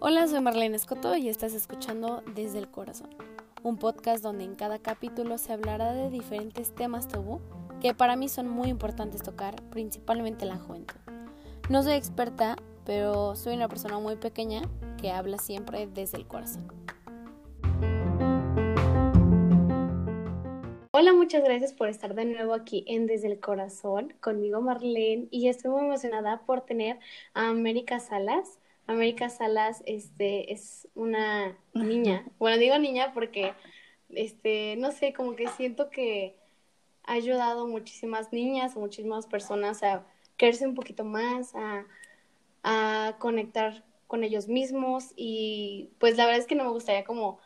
Hola, soy Marlene Escoto y estás escuchando Desde el Corazón, un podcast donde en cada capítulo se hablará de diferentes temas tabú que para mí son muy importantes tocar, principalmente la juventud. No soy experta, pero soy una persona muy pequeña que habla siempre desde el corazón. Hola, muchas gracias por estar de nuevo aquí en Desde el Corazón, conmigo Marlene, y estoy muy emocionada por tener a América Salas. América Salas este, es una niña, bueno, digo niña porque, este, no sé, como que siento que ha ayudado muchísimas niñas, o muchísimas personas a creerse un poquito más, a, a conectar con ellos mismos y pues la verdad es que no me gustaría como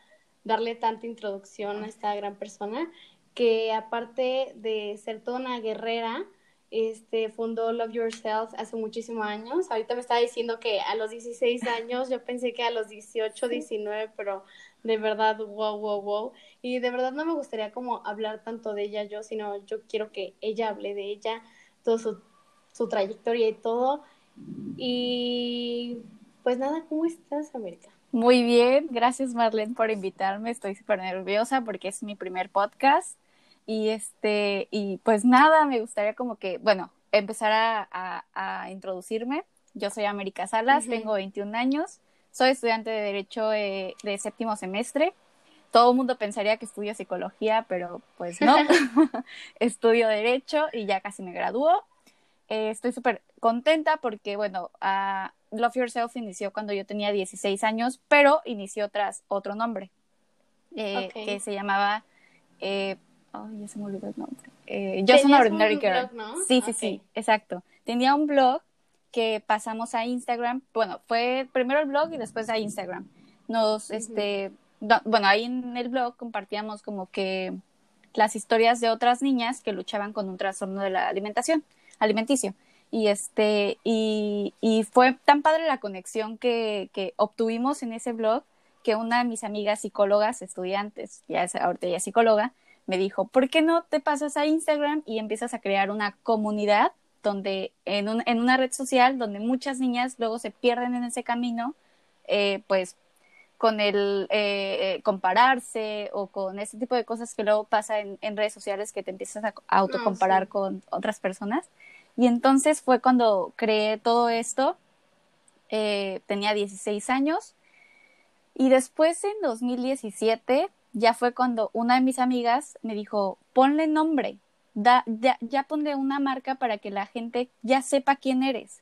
darle tanta introducción a esta gran persona que aparte de ser toda una guerrera, este, fundó Love Yourself hace muchísimos años. Ahorita me estaba diciendo que a los 16 años, yo pensé que a los 18, 19, pero de verdad, wow, wow, wow. Y de verdad no me gustaría como hablar tanto de ella yo, sino yo quiero que ella hable de ella, toda su, su trayectoria y todo. Y pues nada, ¿cómo estás, América? Muy bien, gracias Marlene por invitarme. Estoy súper nerviosa porque es mi primer podcast. Y este, y pues nada, me gustaría como que, bueno, empezar a, a, introducirme. Yo soy América Salas, tengo 21 años, soy estudiante de Derecho eh, de séptimo semestre. Todo el mundo pensaría que estudio psicología, pero pues no. estudio Derecho y ya casi me graduó. Eh, estoy súper contenta porque, bueno, Love Yourself inició cuando yo tenía 16 años, pero inició tras otro nombre, eh, que se llamaba Ay, ya se me olvidó el nombre. Eh, yo soy una ordinary girl. Sí, sí, sí, exacto. Tenía un blog que pasamos a Instagram. Bueno, fue primero el blog y después a Instagram. Nos, este, bueno, ahí en el blog compartíamos como que las historias de otras niñas que luchaban con un trastorno de la alimentación, alimenticio. Y este, y, y fue tan padre la conexión que, que obtuvimos en ese blog que una de mis amigas psicólogas, estudiantes, ya es, ahorita ya es psicóloga, me dijo, ¿por qué no te pasas a Instagram y empiezas a crear una comunidad donde en, un, en una red social donde muchas niñas luego se pierden en ese camino, eh, pues con el eh, eh, compararse o con ese tipo de cosas que luego pasa en, redes sociales que te empiezas a, autocomparar ah, con otras personas. Y entonces fue cuando creé todo esto, tenía 16 años y después en 2017 ya fue cuando una de mis amigas me dijo, ponle nombre, da, ya, ya ponle una marca para que la gente ya sepa quién eres.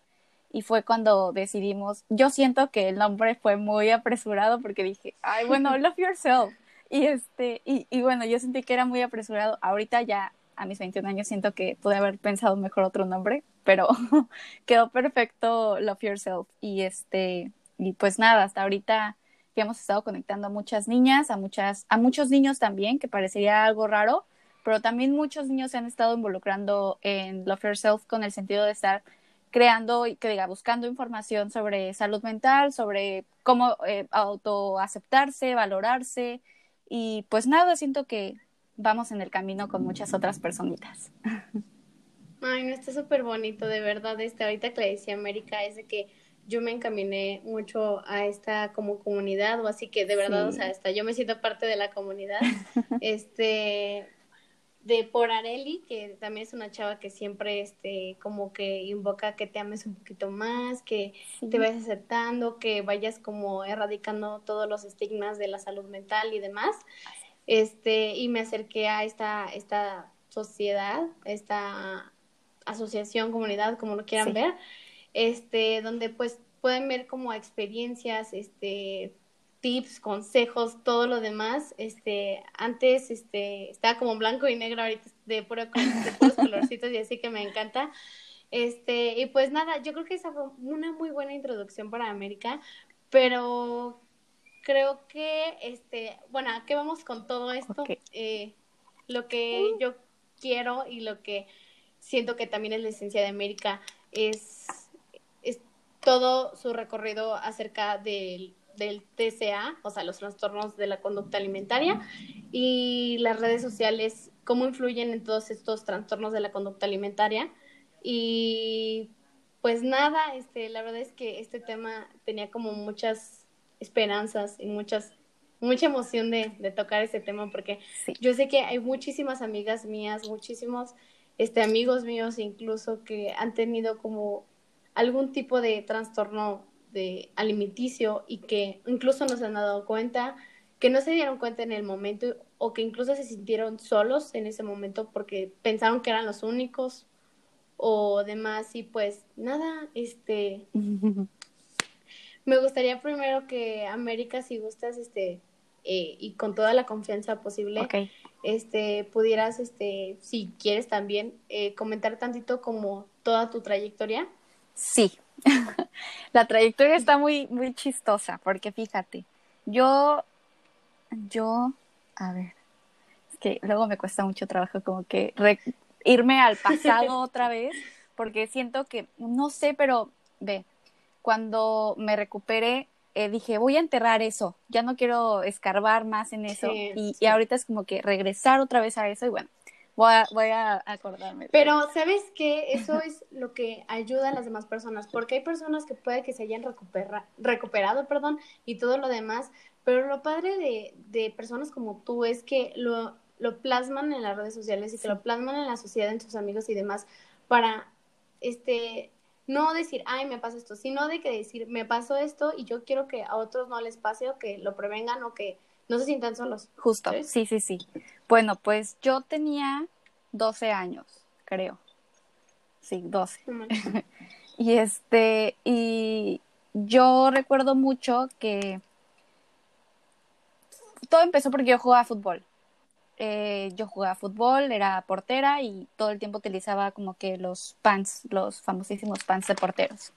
Y fue cuando decidimos, yo siento que el nombre fue muy apresurado porque dije, ay, bueno, love yourself. Y, este, y, y bueno, yo sentí que era muy apresurado. Ahorita ya a mis 21 años siento que pude haber pensado mejor otro nombre, pero quedó perfecto Love Yourself. Y este, y pues nada, hasta ahorita que hemos estado conectando a muchas niñas, a muchas, a muchos niños también, que parecería algo raro, pero también muchos niños se han estado involucrando en Love Yourself con el sentido de estar creando y que diga buscando información sobre salud mental, sobre cómo eh, autoaceptarse, valorarse y pues nada, siento que vamos en el camino con muchas otras personitas. Ay, no, está súper bonito, de verdad, este, ahorita que le decía América es de que yo me encaminé mucho a esta como comunidad o así que de verdad, o sea, hasta yo me siento parte de la comunidad. este de por Areli, que también es una chava que siempre este como que invoca que te ames un poquito más, que te vayas aceptando, que vayas como erradicando todos los estigmas de la salud mental y demás. Este, y me acerqué a esta esta sociedad, esta asociación, comunidad, como lo quieran ver este, donde pues pueden ver como experiencias, este, tips, consejos, todo lo demás. Este, antes este, estaba como blanco y negro, ahorita de, puro, de puros colorcitos y así que me encanta. Este, y pues nada, yo creo que esa fue una muy buena introducción para América, pero creo que, este, bueno, ¿a qué vamos con todo esto? Eh, lo que uh. yo quiero y lo que siento que también es la esencia de América es todo su recorrido acerca del, del TCA, o sea, los trastornos de la conducta alimentaria, y las redes sociales cómo influyen en todos estos trastornos de la conducta alimentaria. Y pues nada, este, la verdad es que este tema tenía como muchas esperanzas y muchas, mucha emoción de, de tocar este tema porque yo sé que hay muchísimas amigas mías, muchísimos este, amigos míos incluso que han tenido como algún tipo de trastorno de alimenticio y que incluso no se han dado cuenta, que no se dieron cuenta en el momento o que incluso se sintieron solos en ese momento porque pensaron que eran los únicos o demás y pues nada, este me gustaría primero que América si gustas este eh, y con toda la confianza posible este pudieras este si quieres también eh, comentar tantito como toda tu trayectoria. Sí. la trayectoria está muy muy chistosa porque fíjate, yo yo a ver, es que luego me cuesta mucho trabajo como que irme al pasado otra vez, porque siento que, no sé, pero ve, cuando me recuperé, eh, dije, voy a enterrar eso, ya no quiero escarbar más en eso. y, y, ahorita es como que regresar otra vez a eso y bueno, voy a, voy a acordarme. Pero, ¿sabes qué? Eso es lo que ayuda a las demás personas, porque hay personas que puede que se hayan recupera, recuperado, perdón, y todo lo demás, pero lo padre de, de personas como tú es que lo, lo plasman en las redes sociales y que lo plasman en la sociedad, en sus amigos y demás, para, este, no decir, ay, me pasa esto, sino de que decir, me pasó esto y yo quiero que a otros no les pase o que lo prevengan o que no se sientan solos. Justo, sí, sí, sí. Bueno, pues yo tenía 12 años, creo. Sí, 12. y este, y yo recuerdo mucho que todo empezó porque yo jugaba fútbol. Eh, yo jugaba fútbol, era portera y todo el tiempo utilizaba como que los pants, los famosísimos pants de porteros.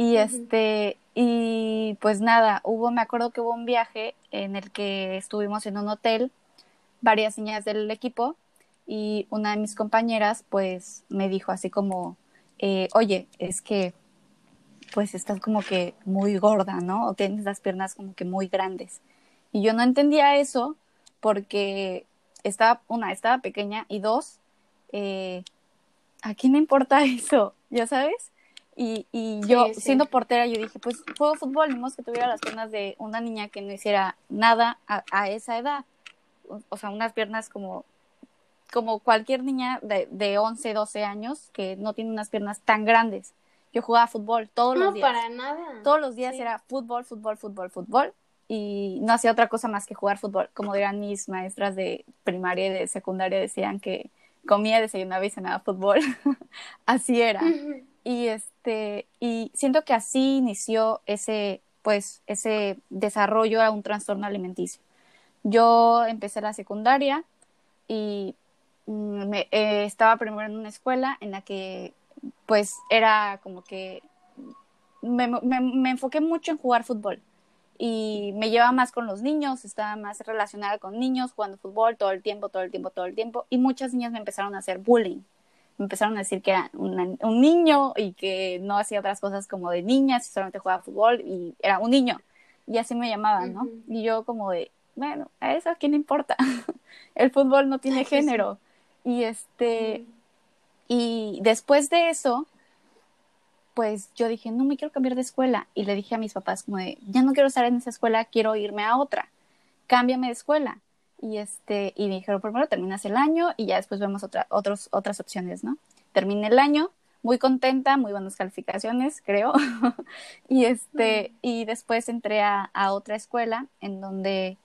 Y este, y pues nada, hubo, me acuerdo que hubo un viaje en el que estuvimos en un hotel, varias niñas del equipo, y una de mis compañeras pues me dijo así como, eh, oye, es que pues estás como que muy gorda, ¿no? O tienes las piernas como que muy grandes. Y yo no entendía eso porque estaba, una, estaba pequeña y dos, eh, ¿a quién me importa eso? ¿Ya sabes? Y, y yo, siendo portera, yo dije, pues juego fútbol, ni que tuviera las piernas de una niña que no hiciera nada a, a esa edad. O, sea, unas piernas como, como cualquier niña de, de 11, 12 años que no tiene unas piernas tan grandes. Yo jugaba fútbol todos los días. No, para nada. Todos los días era fútbol, fútbol, fútbol, fútbol y no hacía otra cosa más que jugar fútbol. Como dirán mis maestras de primaria y de secundaria, decían que comía, desayunaba y cenaba fútbol. así era. Y este, y siento que así inició ese, pues, ese desarrollo a un trastorno alimenticio. Yo empecé la secundaria y mm, me, eh, estaba primero en una escuela en la que, pues, era como que me, me, me enfoqué mucho en jugar fútbol y me llevaba más con los niños, estaba más relacionada con niños, jugando fútbol todo el tiempo, todo el tiempo, todo el tiempo, y muchas niñas me empezaron a hacer bullying. Empezaron a decir que era un niño y que no hacía otras cosas como de niñas, solamente jugaba fútbol y era un niño. Y así me llamaban, ¿no? Y yo como de, bueno, a eso a quién importa. el fútbol no tiene género. Y este, y después de eso, pues yo dije, no me quiero cambiar de escuela. Y le dije a mis papás, como de, ya no quiero estar en esa escuela, quiero irme a otra. Cámbiame de escuela. Y, este, y me dijeron, primero terminas el año y ya después vemos otra, otros, otras opciones, ¿no? Terminé el año, muy contenta, muy buenas calificaciones, creo. y, este, y después entré a, a otra escuela en donde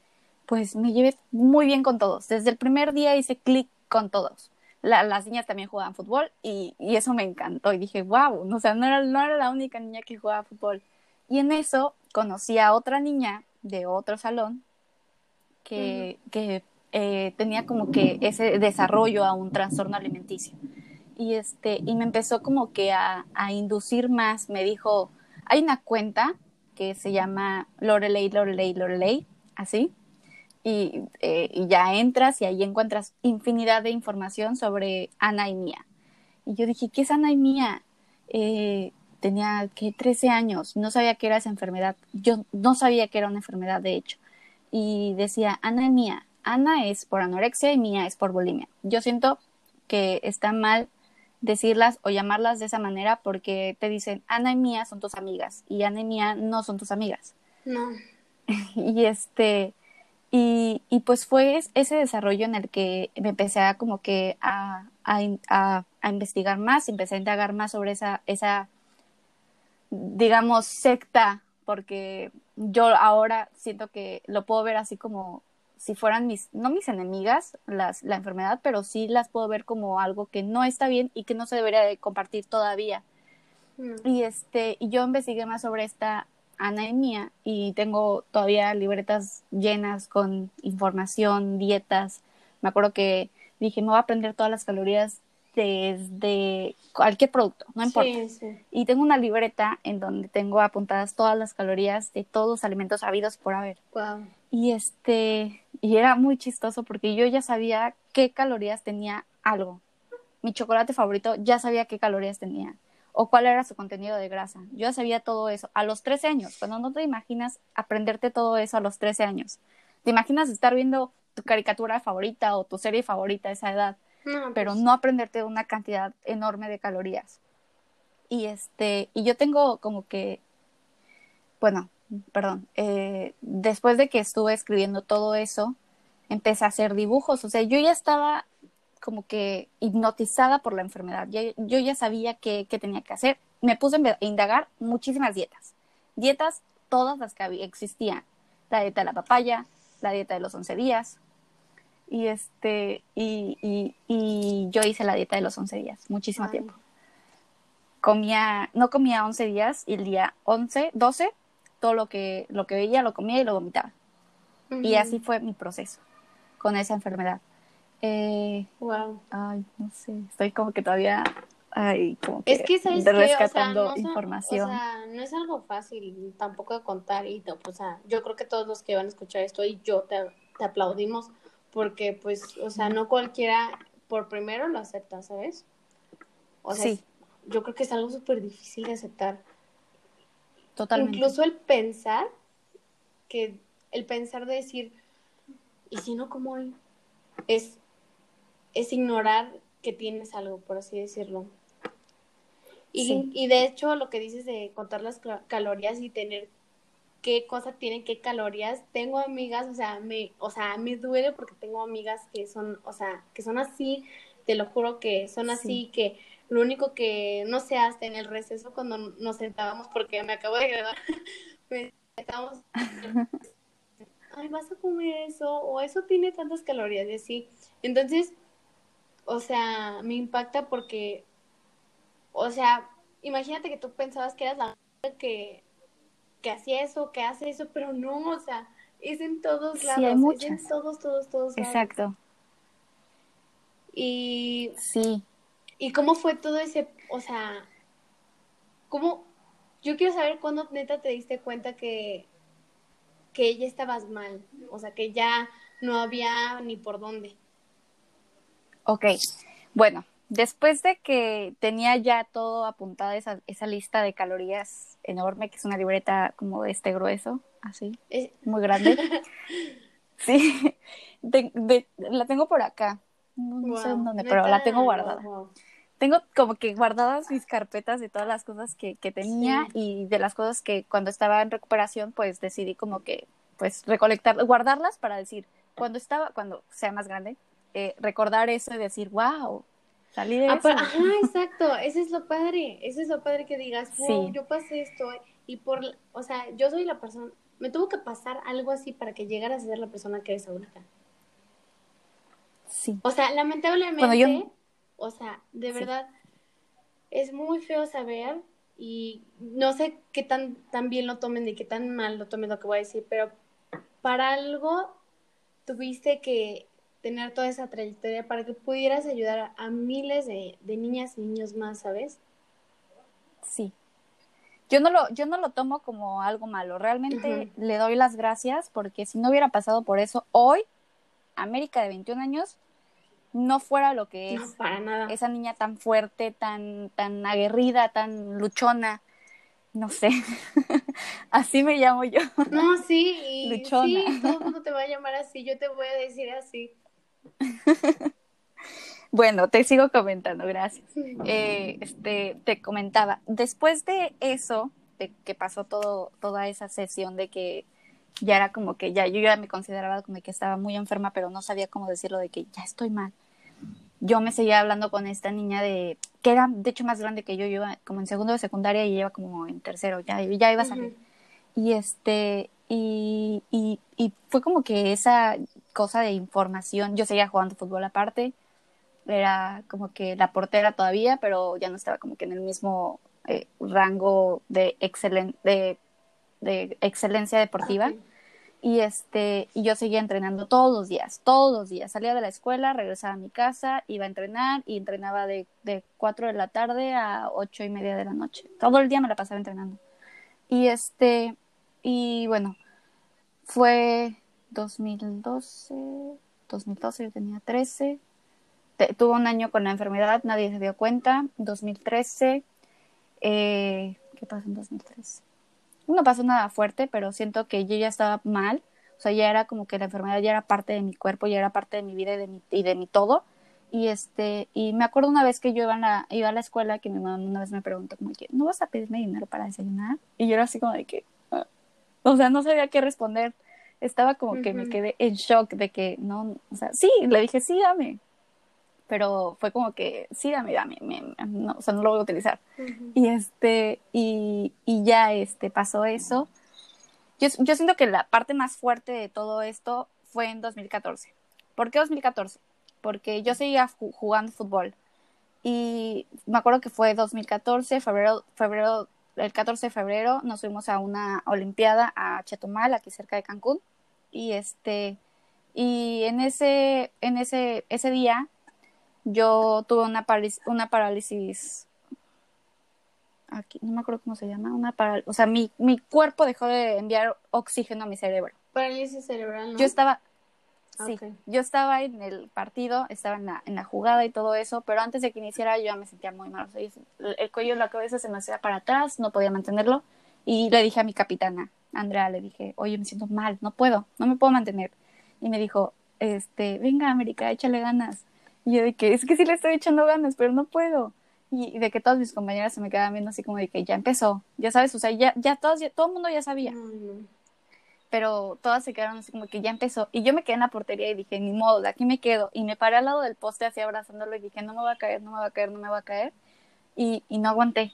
pues me llevé muy bien con todos. Desde el primer día hice clic con todos las niñas también jugaban fútbol y, y, eso me encantó y dije, wow, o sea, no era, no era la única niña que jugaba fútbol. Y en eso conocí a otra niña de otro salón que, que eh, tenía como que ese desarrollo a un trastorno alimenticio. Y, este, y me empezó como que a, a inducir más, me dijo, hay una cuenta que se llama Lorelei, Lorelei, Lorelei, así, eh, y, ya entras y ahí encuentras infinidad de información sobre Ana y Mía. Y yo dije, ¿qué es Ana y Mía? Eh, tenía que 13 años, no sabía que era esa enfermedad. Yo no sabía que era una enfermedad, de hecho. Y decía, Ana y Mía, Ana es por anorexia y Mía es por bulimia. Yo siento que está mal decirlas o llamarlas de esa manera porque te dicen Ana y Mía son tus amigas y Ana y Mía no son tus amigas. No. y este, y, y, pues fue ese desarrollo en el que me empecé a como que a, a, a, a investigar más, empecé a indagar más sobre esa, esa, digamos, secta, porque yo ahora siento que lo puedo ver así como si fueran mis, no mis enemigas, las, la enfermedad, pero sí las puedo ver como algo que no está bien y que no se debería de compartir todavía. Mm. Y este, y yo investigué más sobre esta anemia y tengo todavía libretas llenas con información, dietas. Me acuerdo que dije, me voy a aprender todas las calorías desde cualquier producto, no importa. Y tengo una libreta en donde tengo apuntadas todas las calorías de todos los alimentos habidos por haber. Y este, y era muy chistoso porque yo ya sabía qué calorías tenía algo. Mi chocolate favorito ya sabía qué calorías tenía o cuál era su contenido de grasa. Yo ya sabía todo eso a los 13 años, cuando no te imaginas aprenderte todo eso a los 13 años. Te imaginas estar viendo tu caricatura favorita o tu serie favorita a esa edad, pero pues no aprenderte una cantidad enorme de calorías. Y este, y yo tengo como que, bueno, perdón, eh, después de que estuve escribiendo todo eso, empecé a hacer dibujos. O sea, yo ya estaba como que hipnotizada por la enfermedad. yo ya sabía qué, tenía que hacer. Me puse a indagar muchísimas dietas. Dietas, todas las que existían. La dieta de la papaya, la dieta de los 11 días. Y, este, y, y, yo hice la dieta de los 11 días, muchísimo tiempo. Comía, no comía 11 días y el día 11, 12, todo lo que, lo que veía lo comía y lo vomitaba. Y así fue mi proceso con esa enfermedad. Eh, wow. Ay, no sé, estoy como que todavía ay, como que, es que ¿sabes rescatando o sea, no información. O sea, no es algo fácil tampoco de contar y o sea, yo creo que todos los que van a escuchar esto y yo te, te aplaudimos porque pues, o sea, no cualquiera por primero lo acepta, ¿sabes? O sea, sí. yo creo que es algo súper difícil de aceptar. Totalmente. Incluso el pensar que el pensar de decir, ¿y si no como hoy? Es es ignorar que tienes algo, por así decirlo. Y, y de hecho, lo que dices de contar las calorías y tener qué cosa tiene qué calorías, tengo amigas, o sea, me, o sea, me duele porque tengo amigas que son, o sea, que son así, te lo juro que son así, que lo único que, no sé, hasta en el receso cuando nos sentábamos, porque me acabo de graduar, pues, estábamos, ay, vas a comer eso, o eso tiene tantas calorías, y así. Entonces, o sea, me impacta porque, o sea, imagínate que tú pensabas que eras la que, que hacía eso, que hace eso, pero no, o sea, es en todos lados, sí, hay muchas. es en todos, todos, todos lados. Exacto. Y... Sí. ¿Y cómo fue todo ese, o sea, cómo, yo quiero saber cuándo neta te diste cuenta que, que ya estabas mal, o sea, que ya no había ni por dónde. Ok, bueno, después de que tenía ya todo apuntado, esa, esa lista de calorías enorme, que es una libreta como de este grueso, así, eh. muy grande. sí, la tengo por acá, no, sé dónde, pero la tengo guardada. Tengo como que guardadas mis carpetas de todas las cosas que, que tenía y de las cosas que cuando estaba en recuperación, pues decidí como que, pues recolectar, guardarlas para decir, cuando estaba, cuando sea más grande, eh, recordar eso y decir, wow, salí de eso. Ajá, exacto, ese es lo padre, ese es lo padre que digas, wow, yo pasé esto y por, o sea, yo soy la persona, me tuvo que pasar algo así para que llegaras a ser la persona que eres ahorita. Sí. O sea, lamentablemente, o sea, de verdad, es muy feo saber y no sé qué tan, tan bien lo tomen ni qué tan mal lo tomen lo que voy a decir, pero para algo tuviste que tener toda esa trayectoria para que pudieras ayudar a, miles de, niñas y niños más, ¿sabes? Sí. Yo no lo, yo no lo tomo como algo malo, realmente le doy las gracias porque si no hubiera pasado por eso, hoy, América de 21 años, no fuera lo que es para nada. esa niña tan fuerte, tan, tan aguerrida, tan luchona. no sé, así me llamo yo. No, sí, y sí, todo el mundo te va a llamar así, yo te voy a decir así. bueno, te sigo comentando, gracias. Eh, este, te comentaba, después de eso, de que pasó todo, toda esa sesión de que ya era como que ya yo ya me consideraba como que estaba muy enferma, pero no sabía cómo decirlo de que ya estoy mal. Yo me seguía hablando con esta niña de que era de hecho más grande que yo, yo iba como en segundo de secundaria y iba como en tercero, ya, ya iba a salir. Y este, y, y, y fue como que esa cosa de información, yo seguía jugando fútbol aparte, era como que la portera todavía, pero ya no estaba como que en el mismo eh, rango de, excelen de, de excelencia deportiva. Y, este, y yo seguía entrenando todos los días, todos los días. Salía de la escuela, regresaba a mi casa, iba a entrenar y entrenaba de, de 4 de la tarde a ocho y media de la noche. Todo el día me la pasaba entrenando. Y este, y bueno, fue 2012, 2012 yo tenía 13, tuvo un año con la enfermedad, nadie se dio cuenta, 2013, eh, ¿qué pasó en 2013? no pasó nada fuerte, pero siento que yo ya estaba mal, o sea, ya era como que la enfermedad ya era parte de mi cuerpo, ya era parte de mi vida y de mi, y de mi todo. Y este, y me acuerdo una vez que yo iba a la, iba a la escuela que mi mamá una vez me preguntó como que, ¿no vas a pedirme dinero para desayunar? Y yo era así como de que, ah". o sea, no sabía qué responder. Estaba como que me quedé en shock de que no, o sea, sí, le dije, sí, dame pero fue como que sí, dame, dame, no, o sea, no lo voy a utilizar. Y este, y, y, ya este, pasó eso. Yo, yo siento que la parte más fuerte de todo esto fue en 2014. ¿Por qué 2014? Porque yo seguía jugando fútbol. Y me acuerdo que fue 2014, febrero, febrero, el 14 de febrero, nos fuimos a una olimpiada a Chetumal, aquí cerca de Cancún. Y este, y en ese, en ese, ese día yo tuve una, parálisis, una parálisis aquí, no me acuerdo cómo se llama, una parálisis, o sea, mi, mi cuerpo dejó de enviar oxígeno a mi cerebro. Parálisis cerebral, ¿no? Yo estaba, sí, yo estaba en el partido, estaba en la, en la jugada y todo eso, pero antes de que iniciara yo ya me sentía muy mal, o sea, el, cuello la cabeza se me hacía para atrás, no podía mantenerlo, y le dije a mi capitana, Andrea, le dije, oye, me siento mal, no puedo, no me puedo mantener. Y me dijo, este, venga, América, échale ganas. Y yo de que, es que sí le estoy echando ganas, pero no puedo. Y, de que todas mis compañeras se me quedaban viendo así como de que ya empezó, ya sabes, o sea, ya, ya, todos, todo el mundo ya sabía. Pero todas se quedaron así como que ya empezó. Y yo me quedé en la portería y dije, ni modo, de aquí me quedo. Y me paré al lado del poste así abrazándolo y dije, no me va a caer, no me va a caer, no me va a caer. Y, y no aguanté.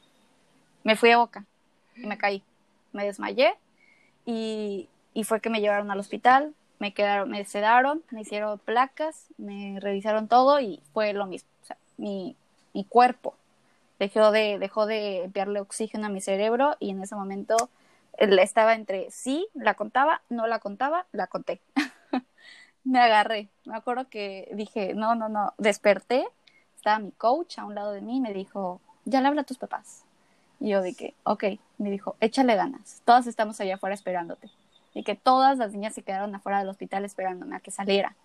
Me fui a boca y me caí. Me desmayé y, y fue que me llevaron al hospital me quedaron, me sedaron, me hicieron placas, me revisaron todo y fue lo mismo. O sea, mi, mi cuerpo dejó de, dejó de enviarle oxígeno a mi cerebro y en ese momento estaba entre sí, la contaba, no la contaba, la conté. me agarré. Me acuerdo que dije, no, no, no, desperté, estaba mi coach a un lado de mí y me dijo, ya le habla a tus papás. Y yo dije, ok, me dijo, échale ganas, todas estamos allá afuera esperándote y que todas las niñas se quedaron afuera del hospital esperándome a que saliera.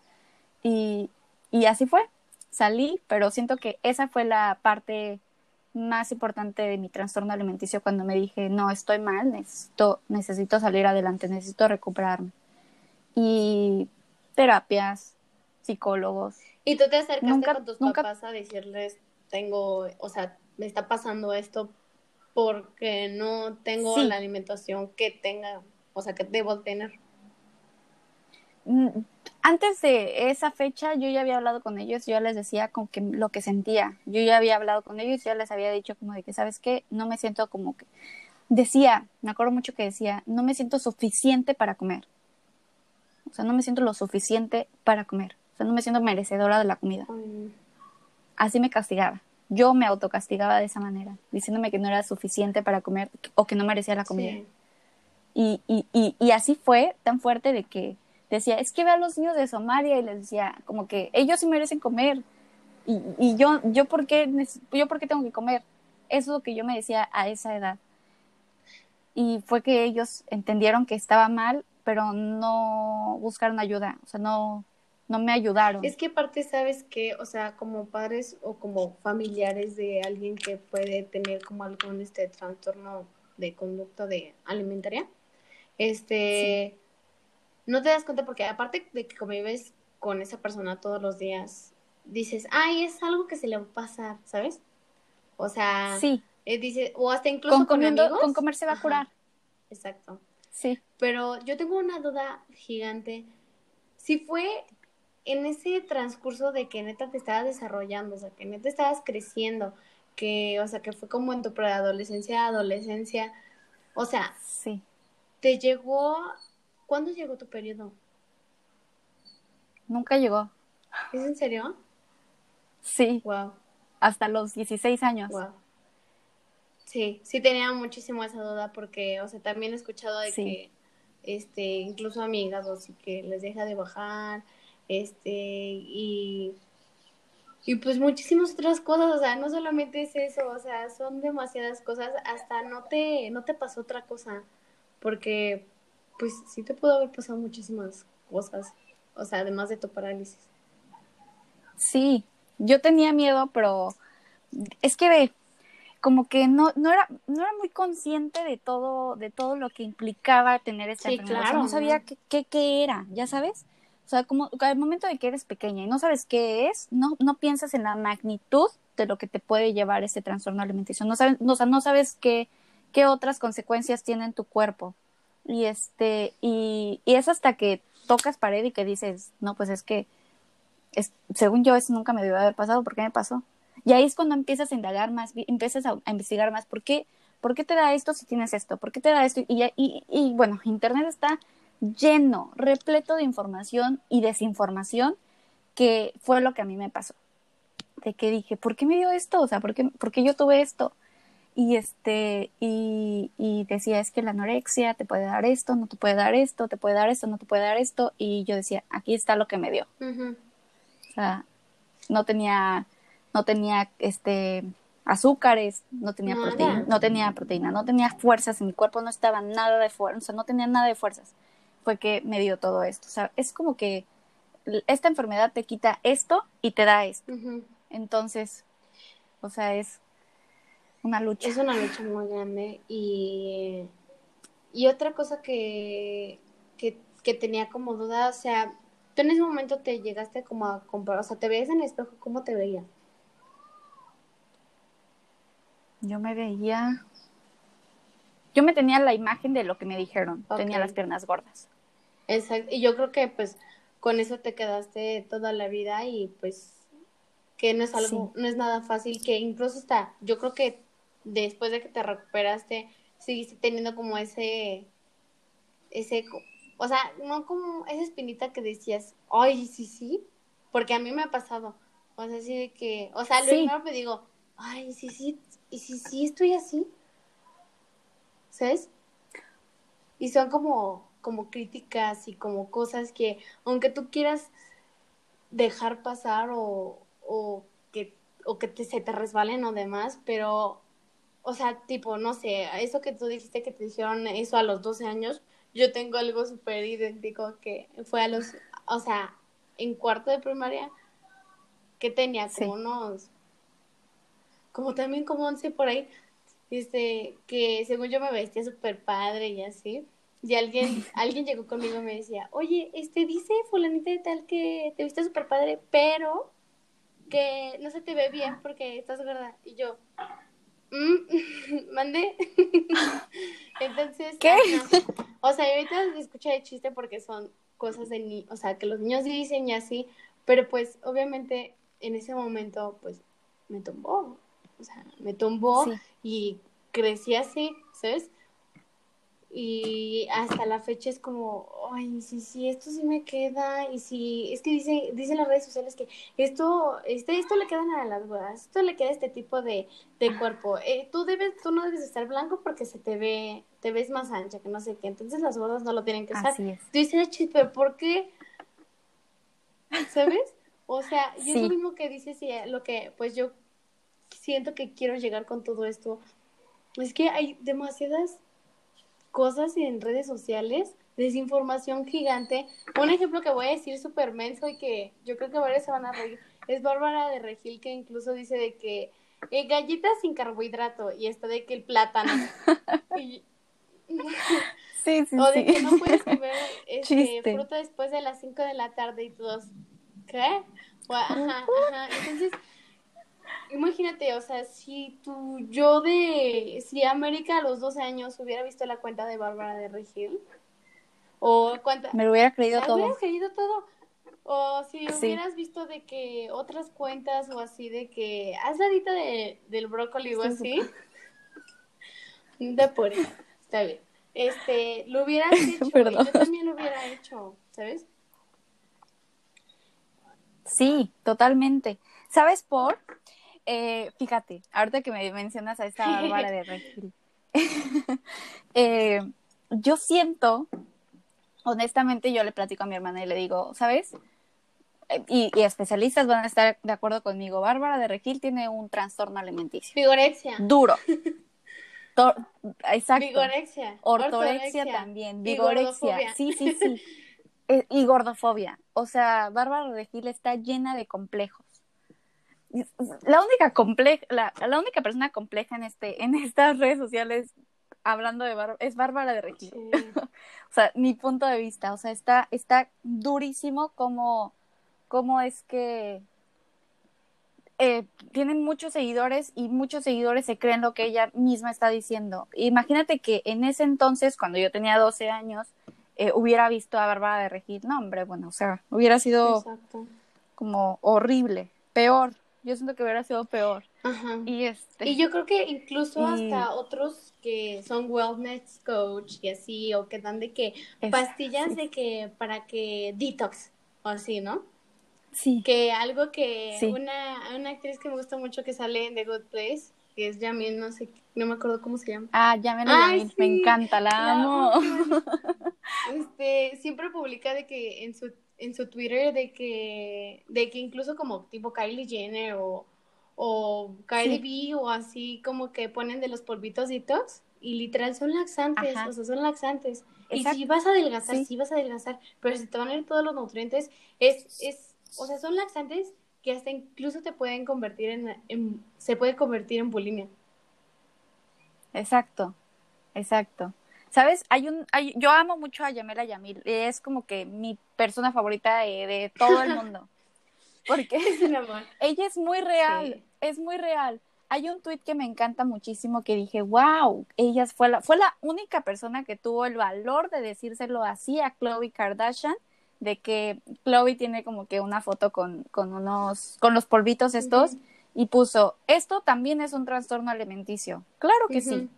Y, y así fue, salí, pero siento que esa fue la parte más importante de mi trastorno alimenticio cuando me dije, no, estoy mal, necesito, necesito salir adelante, necesito recuperarme. Y terapias, psicólogos. ¿Y tú te acercaste con tus papás a decirles, tengo, o sea, me está pasando esto porque no tengo la alimentación que tenga o sea, que debo tener. Mm, antes de esa fecha yo ya había hablado con ellos, yo les decía como que lo que sentía, yo ya había hablado con ellos, ya les había dicho como de que, ¿sabes qué? No me siento como que, decía, me acuerdo mucho que decía, no me siento suficiente para comer. O sea, no me siento lo suficiente para comer. O sea, no me siento merecedora de la comida. Así me castigaba. Yo me autocastigaba de esa manera, diciéndome que no era suficiente para comer o que no merecía la comida. Y, y, y, así fue tan fuerte de que decía, es que ve a los niños de Somalia y les decía, como que ellos sí merecen comer. Y, y yo, yo, ¿por qué, yo, ¿por qué tengo que comer? Eso es lo que yo me decía a esa edad. Y fue que ellos entendieron que estaba mal, pero no buscaron ayuda, o sea, no, no me ayudaron. Es que aparte sabes que, o sea, como padres o como familiares de alguien que puede tener como algún este trastorno de conducta de alimentaria, este, no te das cuenta porque aparte de que convives con esa persona todos los días, dices, ay, es algo que se le va a pasar, ¿sabes? O sea, sí. Eh, dice, o hasta incluso con, amigos. Con comer se va a curar. Exacto. Sí. Pero yo tengo una duda gigante. Si fue en ese transcurso de que neta te estabas desarrollando, o sea, que neta estabas creciendo, que, o sea, que fue como en tu preadolescencia, adolescencia, o sea, sí. ¿Te llegó? ¿Cuándo llegó tu periodo? Nunca llegó. ¿Es en serio? Sí. Wow. Hasta los 16 años. Wow. Sí, sí tenía muchísimo esa duda porque, o sea, también he escuchado de que, este, incluso amigas, o sí que les deja de bajar, este, y, y pues muchísimas otras cosas, o sea, no solamente es eso, o sea, son demasiadas cosas, hasta no te, no te pasó otra cosa porque pues sí te pudo haber pasado muchísimas cosas, o sea, además de tu parálisis. Sí, yo tenía miedo, pero es que como que no, no era, no era muy consciente de todo, de todo lo que implicaba tener esta enfermedad. no sabía qué, qué, era, ya sabes. O sea, como al momento de que eres pequeña y no sabes qué es, no, no piensas en la magnitud de lo que te puede llevar este trastorno alimenticio. No sabes, no, o sea, no sabes qué, qué otras consecuencias tiene tu cuerpo. Y este, y, y es hasta que tocas pared y que dices, no, pues es que, es, según yo, eso nunca me debió haber pasado, ¿por qué me pasó? Y ahí es cuando empiezas a indagar más, empiezas a, investigar más, ¿por qué, ¿por qué te da esto si tienes esto? ¿Por qué te da esto? Y, y, y bueno, Internet está lleno, repleto de información y desinformación, que fue lo que a mí me pasó. De que dije, ¿por qué me dio esto? O sea, ¿por qué, por qué yo tuve esto? y este y, y, decía es que la anorexia te puede dar esto no te puede dar esto te puede dar esto no te puede dar esto y yo decía aquí está lo que me dio o sea no tenía no tenía este azúcares no tenía proteína no tenía proteína no tenía fuerzas en mi cuerpo no estaba nada de fuerza o sea no tenía nada de fuerzas fue que me dio todo esto o sea es como que esta enfermedad te quita esto y te da esto entonces o sea es una lucha. Es una lucha muy grande y, y otra cosa que, que, tenía como duda, o sea, tú en ese momento te llegaste como a comprar, o sea, te veías en el espejo, ¿cómo te veía? Yo me veía, yo me tenía la imagen de lo que me dijeron, tenía las piernas gordas. Exacto, y yo creo que pues con eso te quedaste toda la vida y pues que no es algo, no es nada fácil, que incluso está, yo creo que después de que te recuperaste, seguiste teniendo como ese, ese, o sea, no como esa espinita que decías, ay, sí, sí, porque a mí me ha pasado, o sea, así de que, o sea, lo primero me digo, ay, sí, sí, y sí, sí, estoy así, ¿sabes? Y son como, como críticas y como cosas que, aunque tú quieras dejar pasar o, o que, o que te, se te resbalen o demás, pero o sea, tipo, no sé, eso que tú dijiste que te hicieron eso a los 12 años, yo tengo algo súper idéntico que fue a los, o sea, en cuarto de primaria, que tenía como unos, como también como 11 por ahí, este, que según yo me vestía súper padre y así, y alguien, alguien llegó conmigo y me decía, oye, este, dice fulanita de tal que te viste súper padre, pero que no se te ve bien porque estás gorda, y yo, Mm, mandé. Entonces, ¿qué? O sea, ahorita se escucha de chiste porque son cosas de ni, o sea, que los niños dicen y así, pero pues obviamente en ese momento pues me tumbó, o sea, me tumbó y crecí así, ¿sabes? Y hasta la fecha es como, ay, sí, sí, esto sí me queda, y sí, es que dice, dicen las redes sociales que esto, este, esto le quedan a las bodas, esto le queda a este tipo de, de cuerpo, eh, tú debes, tú no debes estar blanco porque se te ve, te ves más ancha, que no sé qué, entonces las bodas no lo tienen que usar. Así es. Tú dices, pero ¿por qué? ¿Sabes? O sea, y es lo mismo que dices, y lo que, pues yo siento que quiero llegar con todo esto, es que hay demasiadas cosas en redes sociales, desinformación gigante. Un ejemplo que voy a decir súper menso y que yo creo que varios se van a reír, es Bárbara de Regil que incluso dice de que eh, galletas sin carbohidrato y está de que el plátano. Sí, sí, o de sí. que no puedes comer este, fruta después de las 5 de la tarde y todos, ¿qué? Ajá, ajá. Entonces, imagínate, o sea, si tú, yo de, si América a los 12 años hubiera visto la cuenta de Bárbara de Regil, o cuenta, Me lo hubiera creído ¿te todo. hubieras querido todo? O si Sí. hubieras visto de que otras cuentas o así de que haz la dieta de, del brócoli o así. De por. Está bien. Este, lo hubieras hecho. Perdón. yo también lo hubiera hecho, ¿sabes? Sí, totalmente. ¿Sabes por? Eh, fíjate, ahorita que me mencionas a esta Bárbara de Regil, eh, yo siento, honestamente, yo le platico a mi hermana y le digo, ¿sabes? Eh, Y, y especialistas van a estar de acuerdo conmigo. Bárbara de Regil tiene un trastorno alimenticio Vigorexia. duro. To- exacto. Vigorexia. Ortorexia también, y vigorexia. Sí, sí, sí. Eh, y gordofobia. O sea, Bárbara Regil está llena de complejos. La única compleja, la, la única persona compleja en este, en estas redes sociales hablando de Bárbara, es Bárbara de Regil. Sí. O sea, mi punto de vista. O sea, está, está durísimo como, cómo es que eh, tienen muchos seguidores y muchos seguidores se creen lo que ella misma está diciendo. Imagínate que en ese entonces, cuando yo tenía 12 años, eh, hubiera visto a Bárbara de Regil. No, hombre, bueno, o sea, hubiera sido Exacto. como horrible, peor. Yo siento que hubiera sido peor. Ajá. Y este, Y yo creo que incluso Y- hasta otros que son wellness coach y así, o que dan de que pastillas sí. de que para que detox, o así, ¿no? sí, Que algo que Sí. una, una actriz que me gusta mucho que sale en The Good Place, que es Jamie, no sé, no me acuerdo cómo se llama. ah, ya me lo Ay, llamé, me sí, encanta, la la amo. amo, Este, siempre publica de que en su en su Twitter de que de que incluso como tipo Kylie Jenner o o Cardi B o así como que ponen de los polvitos y literal son laxantes, Ajá. o sea, son laxantes. Y si vas a adelgazar, Sí. sí. vas a adelgazar, pero si te van a ir todos los nutrientes, es, es, o sea, son laxantes que hasta incluso te pueden convertir en, en- se puede convertir en bulimia. Exacto, exacto. ¿Sabes? Hay un, hay, yo amo mucho a Yamela Yamil, es como que mi persona favorita de, de todo el mundo. Porque Es un amor. ella es muy real, Sí. es muy real. Hay un tweet que me encanta muchísimo que dije, wow, ella fue la, fue la única persona que tuvo el valor de decírselo así a Khloe Kardashian, de que Khloe tiene como que una foto con, con unos, con los polvitos estos, y puso, esto también es un trastorno alimenticio. Claro que sí.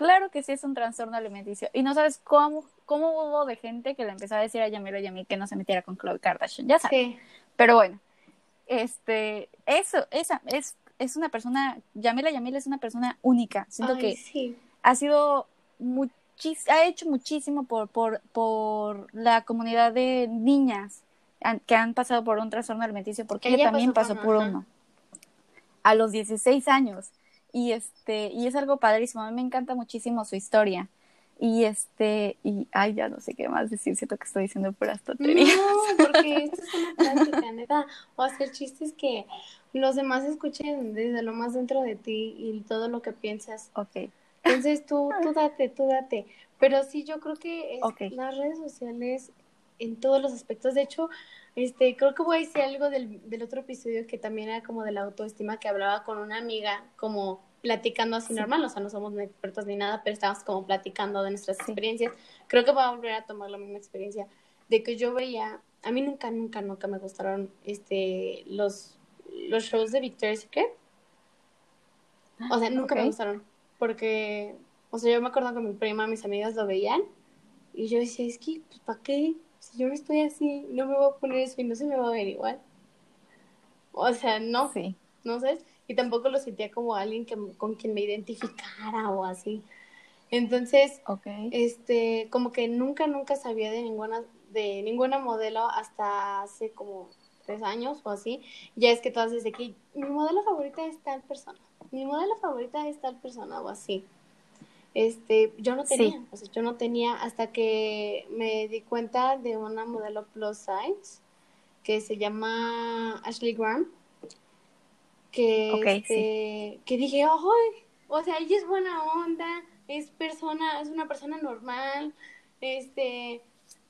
Claro que sí es un trastorno alimenticio. Y no sabes cómo, cómo hubo de gente que le empezó a decir a Yamila Yamil que no se metiera con Khloe Kardashian. Ya sabes. Sí. Pero bueno, este, eso, esa, es, es una persona, Yamila Yamil es una persona única. Siento Ay, que sí. ha sido muchis, ha hecho muchísimo por, por, por la comunidad de niñas que han pasado por un trastorno alimenticio, porque ella, Ella también pasó pasó por- ajá. uno a los 16 años. Y este, y es algo padrísimo. A mí me encanta muchísimo su historia. Y este, y ay, ya no sé qué más decir, siento que estoy diciendo puras tonterías. No, porque esto es una plática, neta. O hacer chistes que los demás escuchen desde lo más dentro de ti y todo lo que piensas. Ok. Entonces tú, tú date, tú date. Pero sí, yo creo que es- las redes sociales en todos los aspectos. De hecho, este, creo que voy a decir algo del, del otro episodio que también era como de la autoestima, que hablaba con una amiga, como platicando así normal, o sea, no somos expertos ni nada, pero estábamos como platicando de nuestras Sí. experiencias. Creo que voy a volver a tomar la misma experiencia, de que yo veía, a mí nunca, nunca, nunca me gustaron este, los, los shows de Victoria's Secret. O sea, nunca me gustaron, porque, o sea, yo me acuerdo que mi prima, mis amigas lo veían, y yo decía, es que, pues, ¿para qué? Si yo no estoy así, no me voy a poner eso y no se me va a ver igual. O sea, no, Sí. no sé, y tampoco lo sentía como alguien que, con quien me identificara o así. Entonces, Ok. este, como que nunca, nunca sabía de ninguna, de ninguna modelo hasta hace como tres años o así. Ya es que todas desde que mi modelo favorita es tal persona, mi modelo favorita es tal persona o así. Este, yo no Sí. tenía, o sea, yo no tenía hasta que me di cuenta de una modelo plus size que se llama Ashley Graham. que, este, que dije, ¡ay! O sea, ella es buena onda, es persona, es una persona normal, este,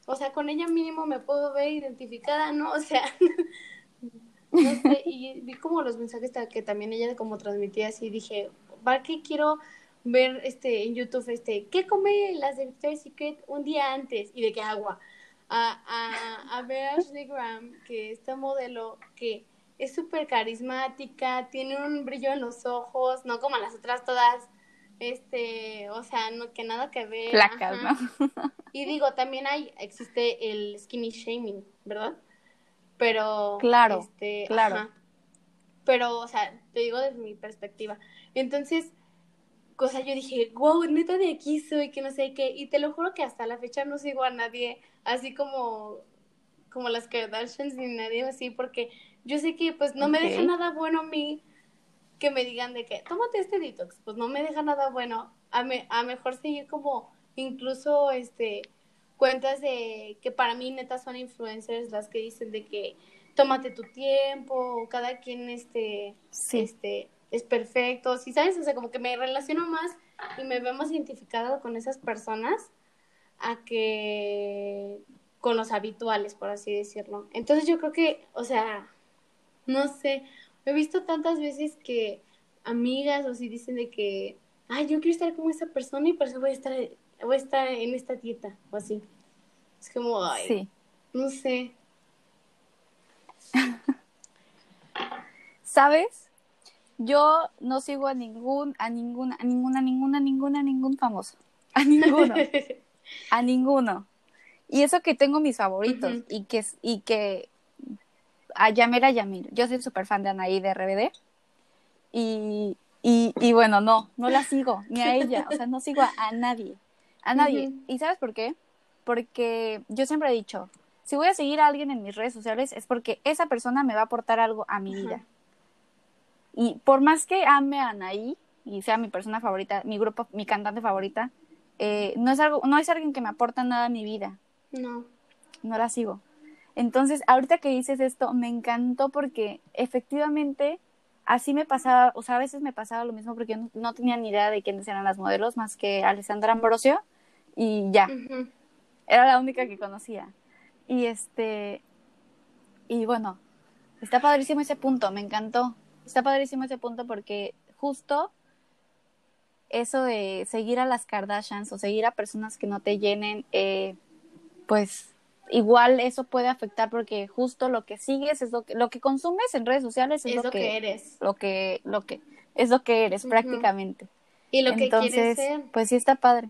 o sea, con ella mínimo me puedo ver identificada, ¿no? O sea, no sé, y vi como los mensajes que también ella como transmitía así, dije, ¿para qué quiero ver este en YouTube este qué come las de Victoria's Secret un día antes y de qué agua. A, a, a ver a Ashley Graham que esta modelo que es súper carismática tiene un brillo en los ojos no como las otras todas este o sea no que nada que ver y digo también hay existe el skinny shaming verdad pero claro este, claro. pero o sea te digo desde mi perspectiva. Entonces cosa yo dije, wow, neta de aquí soy, que no sé qué, y te lo juro que hasta la fecha no sigo a nadie así como, como las Kardashians ni nadie así, porque yo sé que pues no me deja nada bueno a mí que me digan de que, tómate este detox, pues no me deja nada bueno, a, me, a mejor seguir como incluso este cuentas de que para mí neta son influencers las que dicen de que tómate tu tiempo, cada quien este, este es perfecto, ¿sí sabes? O sea, como que me relaciono más y me veo más identificada con esas personas a que con los habituales, por así decirlo. Entonces yo creo que, o sea, no sé, he visto tantas veces que amigas o si dicen de que, ay, yo quiero estar como esa persona y por eso voy a estar, voy a estar en esta dieta o así. Es como, ay, sí. no sé. ¿Sabes? Yo no sigo a ningún, a ninguna, a ninguna, ninguna, ninguna, ningún famoso. A ninguno. a ninguno. Y eso que tengo mis favoritos y que, y que a Yamera Yamir. Yo soy súper fan de Anaí de RBD. Y, y, y, bueno, no, no la sigo, ni a ella. O sea, no sigo a, nadie. A nadie. ¿Y sabes por qué? Porque yo siempre he dicho, si voy a seguir a alguien en mis redes sociales es porque esa persona me va a aportar algo a mi vida. Y por más que ame a Anaí y sea mi persona favorita, mi grupo, mi cantante favorita, eh, no es algo, no es alguien que me aporta nada a mi vida. No. No la sigo. Entonces, ahorita que dices esto, me encantó porque efectivamente así me pasaba, o sea, a veces me pasaba lo mismo porque yo no, tenía ni idea de quiénes eran las modelos más que Alessandra Ambrosio y ya. Era la única que conocía. Y este, y bueno, está padrísimo ese punto, me encantó. Está padrísimo ese punto porque justo eso de seguir a las Kardashians o seguir a personas que no te llenen, eh, pues igual eso puede afectar porque justo lo que sigues es lo que, lo que consumes en redes sociales es, lo, que, eres. Lo que, lo que, es lo que eres prácticamente. Y lo que quieres ser. Pues sí está padre.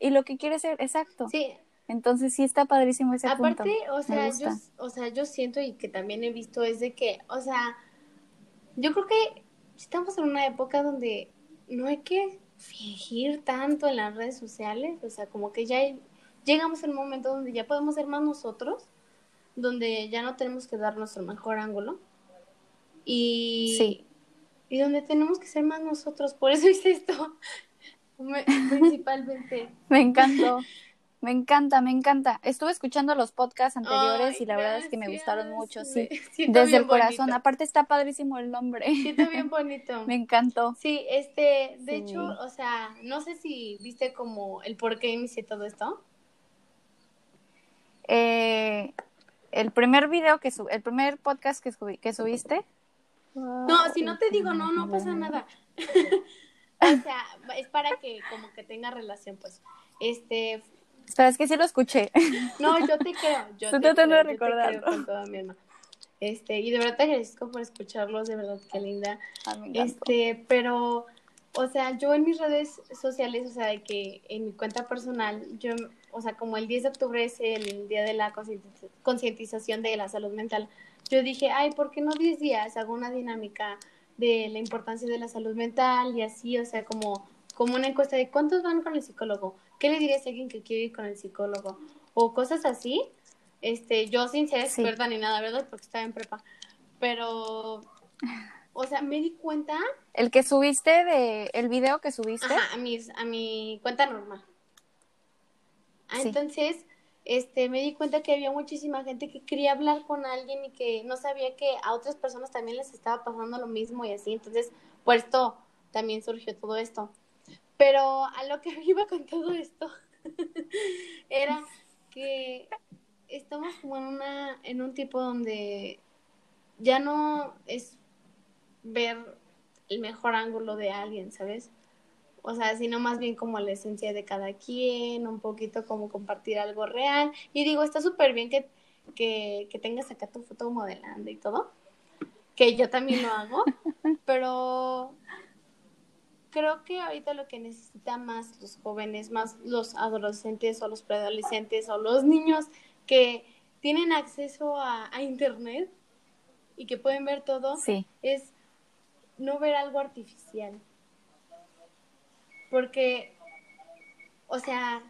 Y lo que quieres ser, exacto. Sí. Entonces sí está padrísimo ese punto. Aparte, o sea, yo, o sea, yo siento y que también he visto es de que, o sea, yo creo que estamos en una época donde no hay que fingir tanto en las redes sociales, o sea, como que ya llegamos a un momento donde ya podemos ser más nosotros, donde ya no tenemos que dar nuestro mejor ángulo y, sí. y donde tenemos que ser más nosotros, por eso hice esto, principalmente. Me encantó. Me encanta, me encanta. Estuve escuchando los podcasts anteriores y la verdad es que me gustaron mucho, sí. Desde el corazón. Aparte está padrísimo el nombre. Siento bien bonito. me encantó. Sí, este, de hecho, o sea, no sé si viste como el por qué inicié todo esto. Eh, el primer video que sub, el primer podcast que, que subiste. No, si no te digo no, no pasa nada. o sea, es para que como que tenga relación, pues. Este, Sabes que sí lo escuché. No, yo te creo. Yo Estoy tratando de recordarlo. con toda mi alma. Este, y de verdad te agradezco por escucharlos, de verdad, qué linda. Ah, este, pero, o sea, yo en mis redes sociales, o sea, de que en mi cuenta personal, yo, o sea, como el 10 de octubre es el día de la concientización de la salud mental, yo dije, ay, ¿por qué no 10 días hago una dinámica de la importancia de la salud mental y así, o sea, como, como una encuesta de cuántos van con el psicólogo? ¿Qué le dirías a alguien que quiere ir con el psicólogo? O cosas así. Este, yo sin ser experta ni nada, ¿verdad? Porque estaba en prepa. Pero, o sea, me di cuenta. El que subiste de, el video que subiste. Ajá, a mi, a mi cuenta normal. Ah, entonces, este, me di cuenta que había muchísima gente que quería hablar con alguien y que no sabía que a otras personas también les estaba pasando lo mismo y así. Entonces, por esto también surgió todo esto. Pero a lo que iba con todo esto era que estamos como en una en un tipo donde ya no es ver el mejor ángulo de alguien, ¿sabes? O sea, sino más bien como la esencia de cada quien, un poquito como compartir algo real. Y digo, está súper bien que, que, que tengas acá tu foto modelando y todo, que yo también lo hago, pero creo que ahorita lo que necesitan más los jóvenes, más los adolescentes o los preadolescentes o los niños que tienen acceso a, internet y que pueden ver todo, es no ver algo artificial. Porque, o sea,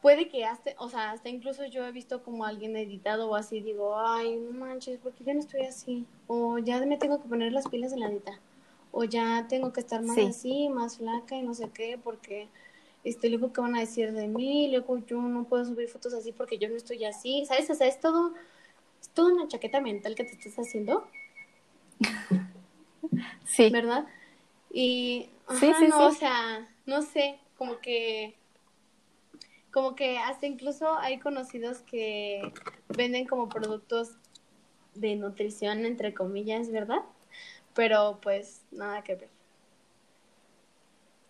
puede que hasta, o sea, hasta incluso yo he visto como alguien editado o así, digo, ay, no manches, porque yo no estoy así? O ya me tengo que poner las pilas en la edita o ya tengo que estar más así, más flaca y no sé qué, porque este, luego qué van a decir de mí, luego yo no puedo subir fotos así porque yo no estoy así, ¿sabes? O sea, es todo, es toda una chaqueta mental que te estás haciendo. Sí. ¿Verdad? Y, sí, sí, no, o sea, no sé, como que, como que hasta incluso hay conocidos que venden como productos de nutrición, entre comillas, ¿verdad? Pero pues nada que ver.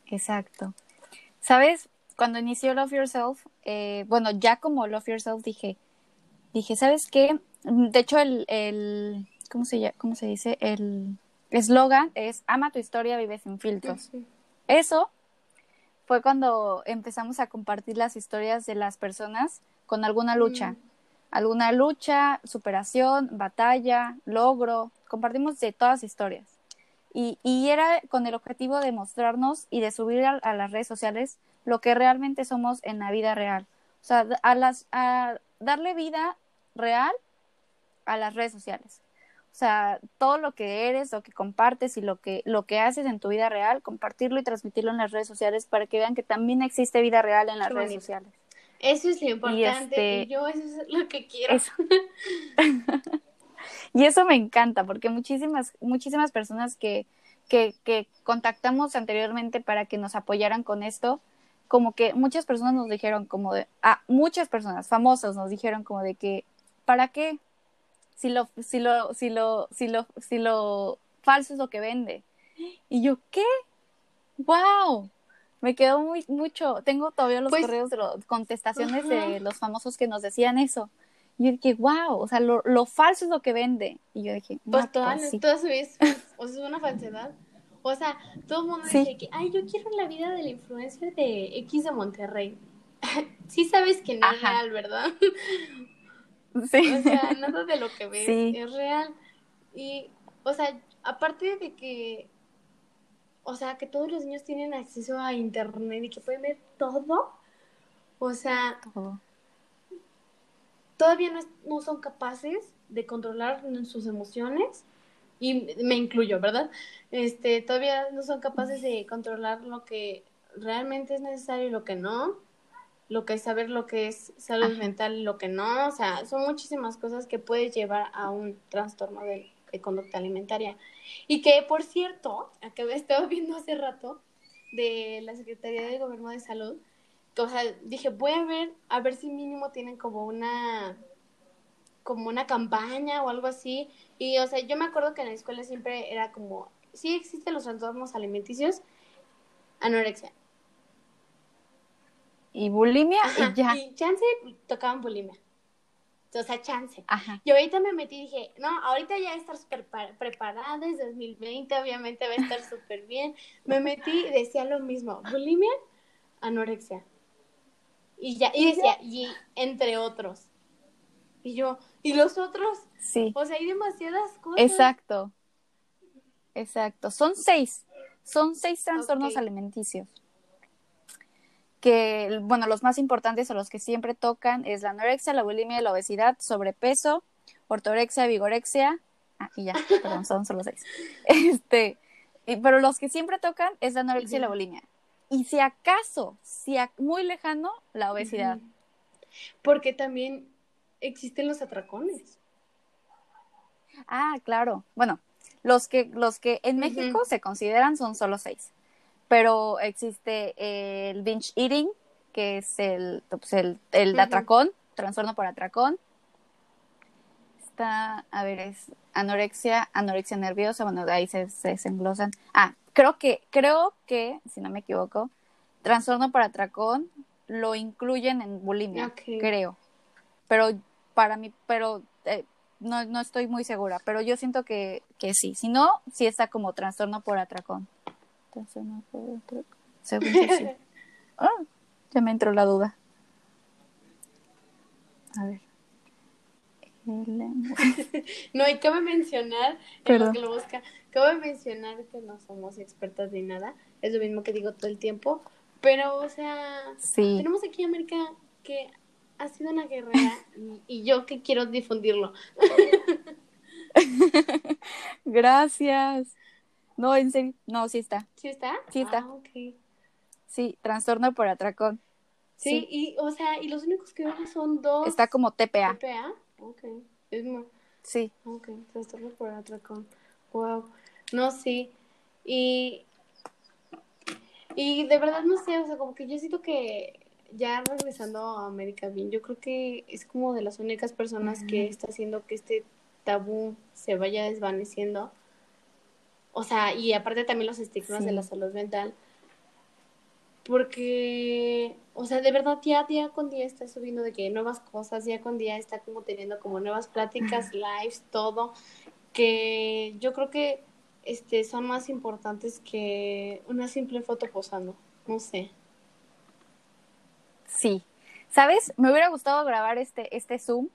Exacto. ¿Sabes? Cuando inició Love Yourself, eh, bueno, ya como Love Yourself dije, dije, ¿sabes qué? De hecho, el, el ¿cómo, se, ¿cómo se dice? El eslogan es, ama tu historia, vive sin filtros. Eso fue cuando empezamos a compartir las historias de las personas con alguna lucha. Mm. Alguna lucha, superación, batalla, logro, compartimos de todas historias. Y, y, era con el objetivo de mostrarnos y de subir a, las redes sociales lo que realmente somos en la vida real. O sea, a, las, a darle vida real a las redes sociales. O sea, todo lo que eres, lo que compartes y lo que, lo que haces en tu vida real, compartirlo y transmitirlo en las redes sociales para que vean que también existe vida real en las redes sociales. Eso es lo importante. Y, este yo eso es lo que quiero. Y eso me encanta porque muchísimas, muchísimas personas que, que, que contactamos anteriormente para que nos apoyaran con esto, como que muchas personas nos dijeron como de, ah, muchas personas famosas nos dijeron como de que, ¿para qué? Si lo, si lo, si lo, si lo, si lo falso es lo que vende. Y yo, ¿qué? ¡Wow! Me quedó muy, mucho. Tengo todavía los pues correos de los contestaciones de los famosos que nos decían eso. Y yo dije, wow, o sea, lo, lo falso es lo que vende. Y yo dije, pues todas, pues todas es, o sea, es una falsedad. O sea, todo el mundo dice que, ay, yo quiero la vida de la influencer de X de Monterrey. sí sabes que no es real, ¿verdad? Sí. O sea, nada de lo que ves es real. Y, o sea, aparte de que, o sea, que todos los niños tienen acceso a internet y que pueden ver todo, o sea, todo todavía no, son capaces de controlar sus emociones y me incluyo, ¿verdad? Este, todavía no son capaces de controlar lo que realmente es necesario y lo que no, lo que es saber lo que es salud mental y lo que no, o sea, son muchísimas cosas que puede llevar a un trastorno de, conducta alimentaria. Y que, por cierto, acabé estaba viendo hace rato de la Secretaría de Gobierno de Salud, o sea, dije, voy a ver, a ver si mínimo tienen como una, como una campaña o algo así. Y, o sea, yo me acuerdo que en la escuela siempre era como, sí existen los trastornos alimenticios, anorexia. Y bulimia y ya. Y chance tocaban bulimia. O sea, chance. Y ahorita me metí y dije, no, ahorita ya estar súper preparada, desde 2020 obviamente va a estar súper bien. Me metí y decía lo mismo, bulimia, anorexia. Y ya, y decía, y entre otros. Y yo, ¿y los otros? Sí. O sea, hay demasiadas cosas. Exacto. Exacto. Son seis. Son seis trastornos alimenticios. Que, bueno, los más importantes o los que siempre tocan es la anorexia, la bulimia, la obesidad, sobrepeso, ortorexia, vigorexia. Ah, y ya, perdón, son solo seis. Este, pero los que siempre tocan es la anorexia y la bulimia y si acaso, si muy lejano, la obesidad. Porque también existen los atracones. Ah, claro. Bueno, los que, los que en México se consideran son solo seis. Pero existe el binge eating, que es el, pues, el, el atracón, trastorno por atracón. Está, a ver, es anorexia, anorexia nerviosa, bueno, de ahí se, se desenglosan. Ah, creo que, creo que, si no me equivoco, trastorno por atracón lo incluyen en bulimia, creo. Pero para mí, pero eh, no, no estoy muy segura, pero yo siento que, que sí. Si no, sí está como trastorno por atracón. Trastorno por atracón. Según yo sí. Ah, ya me entró la duda. A ver. no, y cabe mencionar, que lo busca, cabe mencionar que no somos expertas ni nada, es lo mismo que digo todo el tiempo, pero, o sea, tenemos aquí a América que ha sido una guerrera y, yo que quiero difundirlo. Gracias. No, en serio, no, sí está. ¿Sí está? Sí está. Ah, Sí, trastorno por atracón. Sí, y, o sea, y los únicos que veo son dos. Está como TPA. TPA, ok. Es más. Sí. Ok, trastorno por atracón. Wow. No, sí. Y. Y de verdad no sé, o sea, como que yo siento que ya regresando a América Bien, yo creo que es como de las únicas personas que está haciendo que este tabú se vaya desvaneciendo. O sea, y aparte también los estigmas de la salud mental. Porque, o sea, de verdad ya día con día está subiendo de que nuevas cosas, día con día está como teniendo como nuevas pláticas, lives, todo, que yo creo que este son más importantes que una simple foto posando, no sé. Sí. ¿Sabes? Me hubiera gustado grabar este, este Zoom.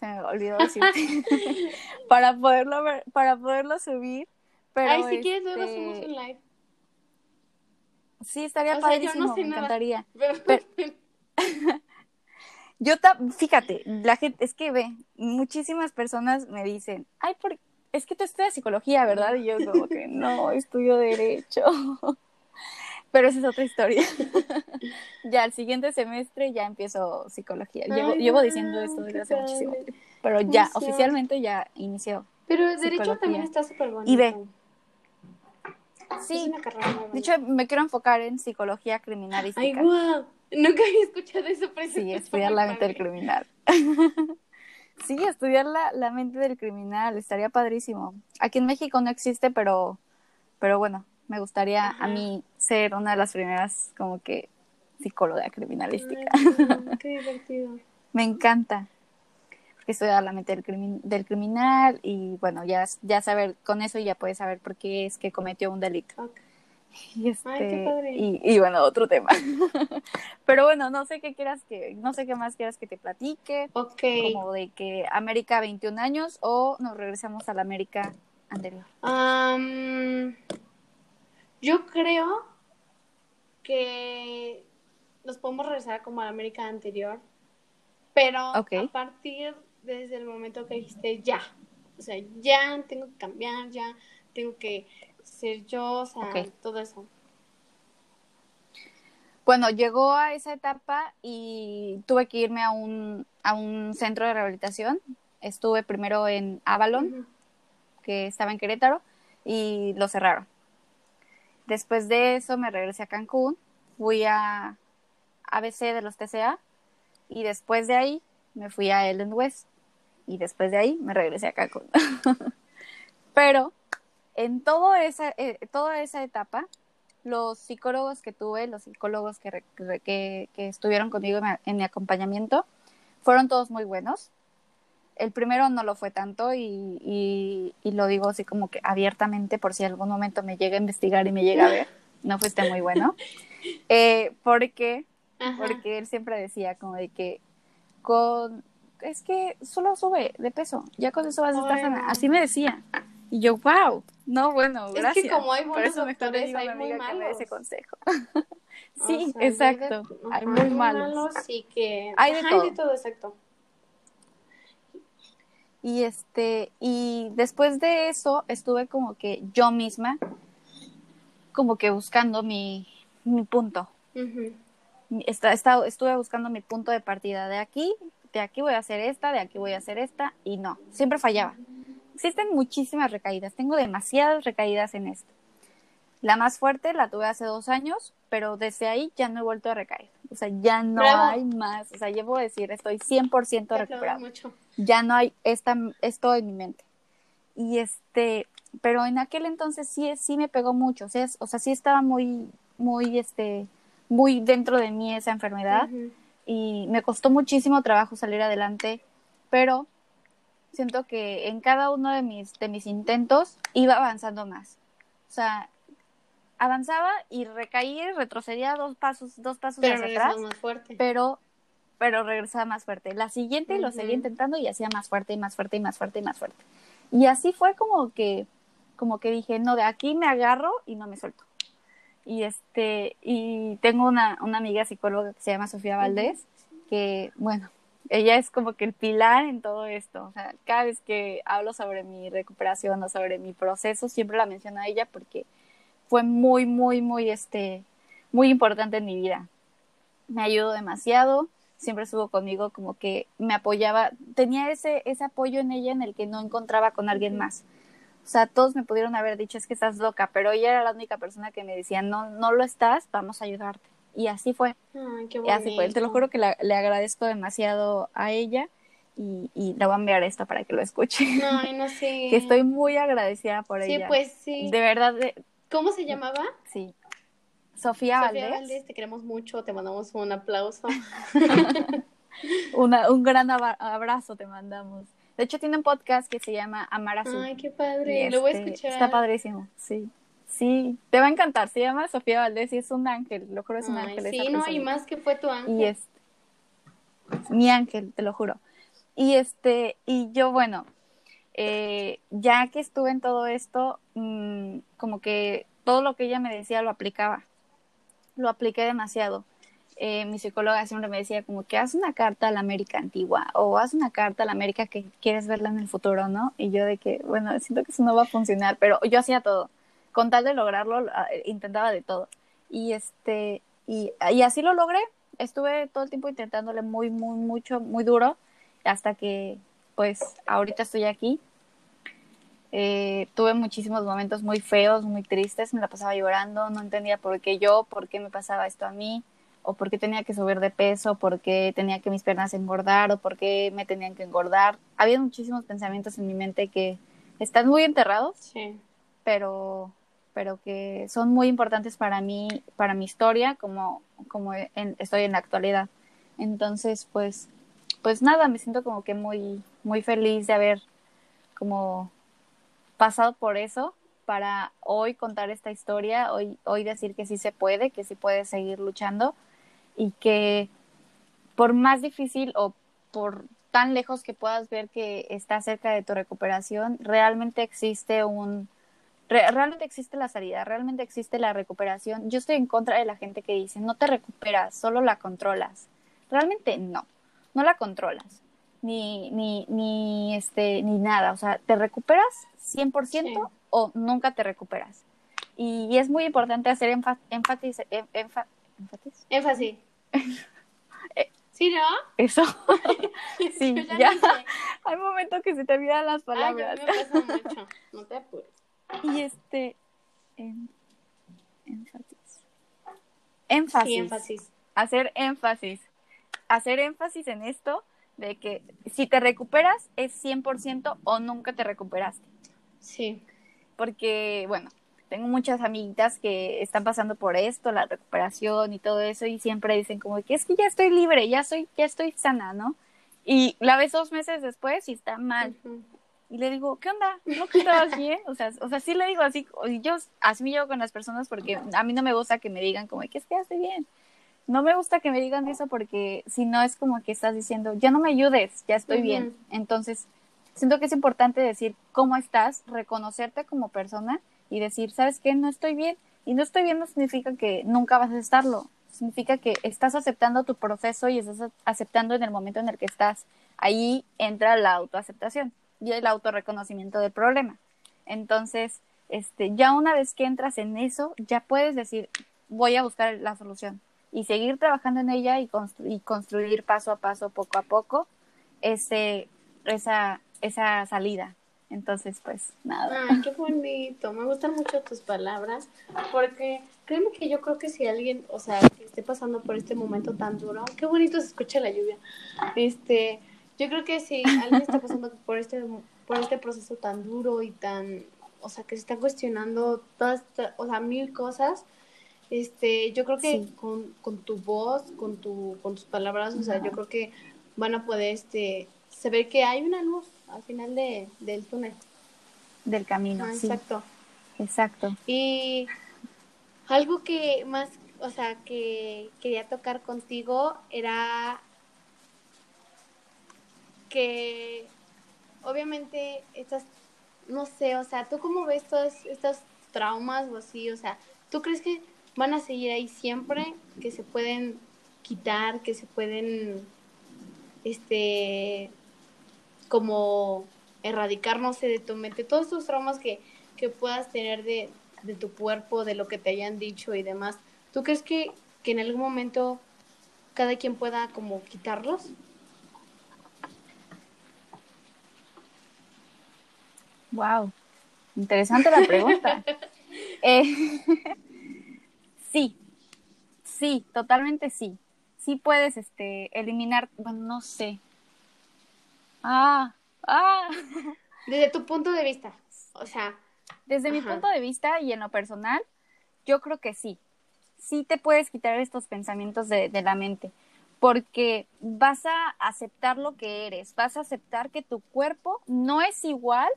Se me olvidó decir. para poderlo ver, para poderlo subir. Pero Ay, si quieres luego hacemos este un live. Sí, estaría padrísimo, me encantaría. yo fíjate, la gente, es que ve, muchísimas personas me dicen, ay, por, es que tú estudias psicología, ¿verdad? Y yo como que no, estudio derecho. Pero esa es otra historia. ya el siguiente semestre ya empiezo psicología. Llevo, diciendo esto desde hace muchísimo. Pero ya, oficialmente ya inició. Pero el derecho también está súper bonito. Y ve. Sí, de hecho me quiero enfocar en psicología criminalística. Ay, wow. Nunca había escuchado eso. Sí, estudiar la mente del criminal. sí, estudiar la, la mente del criminal, estaría padrísimo. Aquí en México no existe, pero, pero bueno, me gustaría a mí ser una de las primeras como que psicóloga criminalística. qué divertido. me encanta. Estudiar la mente del, del, criminal y bueno, ya, ya saber, con eso ya puedes saber por qué es que cometió un delito. Y, este, Ay, qué padre. Y, y, bueno, otro tema. Pero bueno, no sé qué quieras que, no sé qué más quieras que te platique. Ok. Como de que América 21 años o nos regresamos a la América anterior. Um, yo creo que nos podemos regresar como a la América anterior, pero a partir desde el momento que dijiste ya, o sea, ya tengo que cambiar, ya tengo que ser yo, o sea, todo eso. Bueno, llegó a esa etapa y tuve que irme a un, a un centro de rehabilitación. Estuve primero en Avalon, que estaba en Querétaro, y lo cerraron. Después de eso me regresé a Cancún, fui a ABC de los TCA y después de ahí me fui a Ellen West y después de ahí me regresé a Cancún. Pero en todo esa, eh, toda esa etapa, los psicólogos que tuve, los psicólogos que, que, que estuvieron conmigo en mi acompañamiento, fueron todos muy buenos el primero no lo fue tanto y, y, lo digo así como que abiertamente por si algún momento me llega a investigar y me llega a ver, no fuiste muy bueno, eh, porque, porque él siempre decía como de que con, es que solo sube de peso, ya con eso vas a estar sana, así me decía. Y yo, wow, no, bueno, gracias. Es que como hay buenos doctores, hay muy malos. ese consejo. sí, exacto. Hay, muy, malos. Sí que... Hay de, todo. hay de todo, exacto. Y este, y después de eso estuve como que yo misma, como que buscando mi, mi punto. Está, está, estuve buscando mi punto de partida de aquí, de aquí voy a hacer esta, de aquí voy a hacer esta, y no, siempre fallaba. Existen muchísimas recaídas, tengo demasiadas recaídas en esto. La más fuerte la tuve hace dos años, pero desde ahí ya no he vuelto a recaer. O sea, ya no hay más. O sea, llevo a decir, estoy 100% recuperado. Mucho. Ya no hay esta, esto en mi mente. Y este, pero en aquel entonces sí, sí me pegó mucho. O sea, o sea, sí estaba muy, muy, este, muy dentro de mí esa enfermedad. Y me costó muchísimo trabajo salir adelante, pero siento que en cada uno de mis, de mis intentos iba avanzando más. O sea, avanzaba y recaía retrocedía dos pasos, dos pasos pero hacia atrás. Más fuerte. Pero, pero regresaba más fuerte. La siguiente lo seguía intentando y hacía más fuerte y más fuerte y más fuerte y más fuerte. Y así fue como que, como que dije, no, de aquí me agarro y no me suelto. Y este, y tengo una, una amiga psicóloga que se llama Sofía Valdés, que, bueno, ella es como que el pilar en todo esto. O sea, cada vez que hablo sobre mi recuperación o sobre mi proceso, siempre la menciono a ella porque fue muy, muy, muy, este, muy importante en mi vida. Me ayudó demasiado, siempre estuvo conmigo, como que me apoyaba, tenía ese, ese apoyo en ella en el que no encontraba con alguien más. O sea, todos me pudieron haber dicho es que estás loca, pero ella era la única persona que me decía, no, no lo estás, vamos a ayudarte. Y así fue. Ay, qué y así fue. Te lo juro que le agradezco demasiado a ella y, y le voy a enviar esto para que lo escuche. Ay, no sé. que estoy muy agradecida por ella. Sí, pues sí. De verdad, ¿Cómo se llamaba? Sí. Sofía, Sofía Valdés. te queremos mucho, te mandamos un aplauso. un gran abrazo te mandamos. De hecho, tiene un podcast que se llama Amar Azul. Ay, qué padre, lo voy a este, escuchar. Está padrísimo, sí. Sí, te va a encantar. Se llama Sofía Valdés y es un ángel, lo juro, es un ángel. Sí, no, y más que fue tu ángel. Y es mi ángel, te lo juro. Y este, y yo, bueno, eh, ya que estuve en todo esto, mmm, como que todo lo que ella me decía lo aplicaba, lo apliqué demasiado. Eh, mi psicóloga siempre me decía como que haz una carta a la América antigua o haz una carta a la América que quieres verla en el futuro, ¿no? Y yo de que, bueno, siento que eso no va a funcionar, pero yo hacía todo. Con tal de lograrlo, intentaba de todo. Y este, y, y así lo logré. Estuve todo el tiempo intentándole muy, muy, mucho, muy duro, hasta que pues ahorita estoy aquí. Eh, tuve muchísimos momentos muy feos, muy tristes, me la pasaba llorando, no entendía por qué yo, por qué me pasaba esto a mí, o por qué tenía que subir de peso, por qué tenía que mis piernas engordar, o por qué me tenían que engordar. Había muchísimos pensamientos en mi mente que están muy enterrados, sí. pero, pero que son muy importantes para mí, para mi historia, como, como estoy en la actualidad. Entonces, pues, pues nada, me siento como que muy, muy feliz de haber como pasado por eso para hoy contar esta historia, hoy, hoy decir que sí se puede, que sí puedes seguir luchando y que por más difícil o por tan lejos que puedas ver que está cerca de tu recuperación, realmente existe un realmente existe la salida, realmente existe la recuperación. Yo estoy en contra de la gente que dice, "No te recuperas, solo la controlas." Realmente no. No la controlas ni, ni, ni, este, ni nada. O sea, ¿te recuperas 100% o nunca te recuperas? Y, es muy importante hacer énfasis. Énfasis. Énfasis. Eh, ¿Sí, no? Eso. sí, ya. Hay momentos que se te olvidan las palabras. Ay, me pasa mucho. No te apures. Y este. énfasis. Énfasis. Sí, énfasis. Hacer énfasis. Hacer énfasis en esto de que si te recuperas es 100% o nunca te recuperaste. Sí. Porque, bueno, tengo muchas amiguitas que están pasando por esto, la recuperación y todo eso, y siempre dicen como que es que ya estoy libre, ya soy, ya estoy sana, ¿no? Y la ves dos meses después y está mal. Y le digo, ¿qué onda? ¿No que estabas bien? O sea, o sea, sí le digo así, yo así me llevo con las personas porque a mí no me gusta que me digan como que es que ya estoy bien no me gusta que me digan eso porque si no es como que estás diciendo, ya no me ayudes, ya estoy bien. Entonces, siento que es importante decir cómo estás, reconocerte como persona y decir, ¿sabes qué? No estoy bien. Y no estoy bien no significa que nunca vas a estarlo. Significa que estás aceptando tu proceso y estás aceptando en el momento en el que estás. Ahí entra la autoaceptación y el autorreconocimiento del problema. Entonces, este, ya una vez que entras en eso, ya puedes decir, voy a buscar la solución y seguir trabajando en ella y, y construir paso a paso, poco a poco, ese, esa, esa salida. Entonces, pues nada. Ay, qué bonito. Me gustan mucho tus palabras porque créeme que yo creo que si alguien, o sea, que esté pasando por este momento tan duro, qué bonito se escucha la lluvia. Este, yo creo que si alguien está pasando por este por este proceso tan duro y tan, o sea, que se está cuestionando todas, o sea, mil cosas, este, yo creo que con, con, tu voz, con tu con tus palabras, o sea, yo creo que van a poder este saber que hay una luz al final de, del túnel. Del camino, sí. Exacto. Exacto. Y algo que más, o sea, que quería tocar contigo era que obviamente estas, no sé, o sea, ¿tú cómo ves todos estos traumas o así? O sea, ¿tú crees que van a seguir ahí siempre? ¿Que se pueden quitar? ¿Que se pueden, este, como erradicar, no sé, de tu mente, todos esos traumas que, que puedas tener de, de, tu cuerpo, de lo que te hayan dicho y demás, ¿tú crees que, que en algún momento cada quien pueda como quitarlos? Wow, interesante la pregunta. eh, sí, sí, totalmente sí. Sí puedes este, eliminar, bueno, no sé, Ah, ah. Desde tu punto de vista, o sea. Desde mi punto de vista y en lo personal, yo creo que sí. Sí te puedes quitar estos pensamientos de, de la mente, porque vas a aceptar lo que eres, vas a aceptar que tu cuerpo no es igual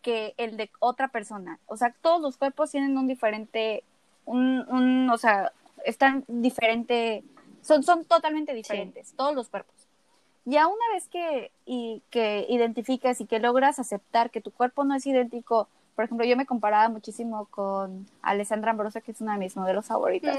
que el de otra persona. O sea, todos los cuerpos tienen un diferente, un, un o sea, están diferente, son, son totalmente diferentes, todos los cuerpos. Ya una vez que, y, que identificas y que logras aceptar que tu cuerpo no es idéntico, por ejemplo, yo me comparaba muchísimo con Alessandra Ambrosa, que es una de mis modelos favoritas.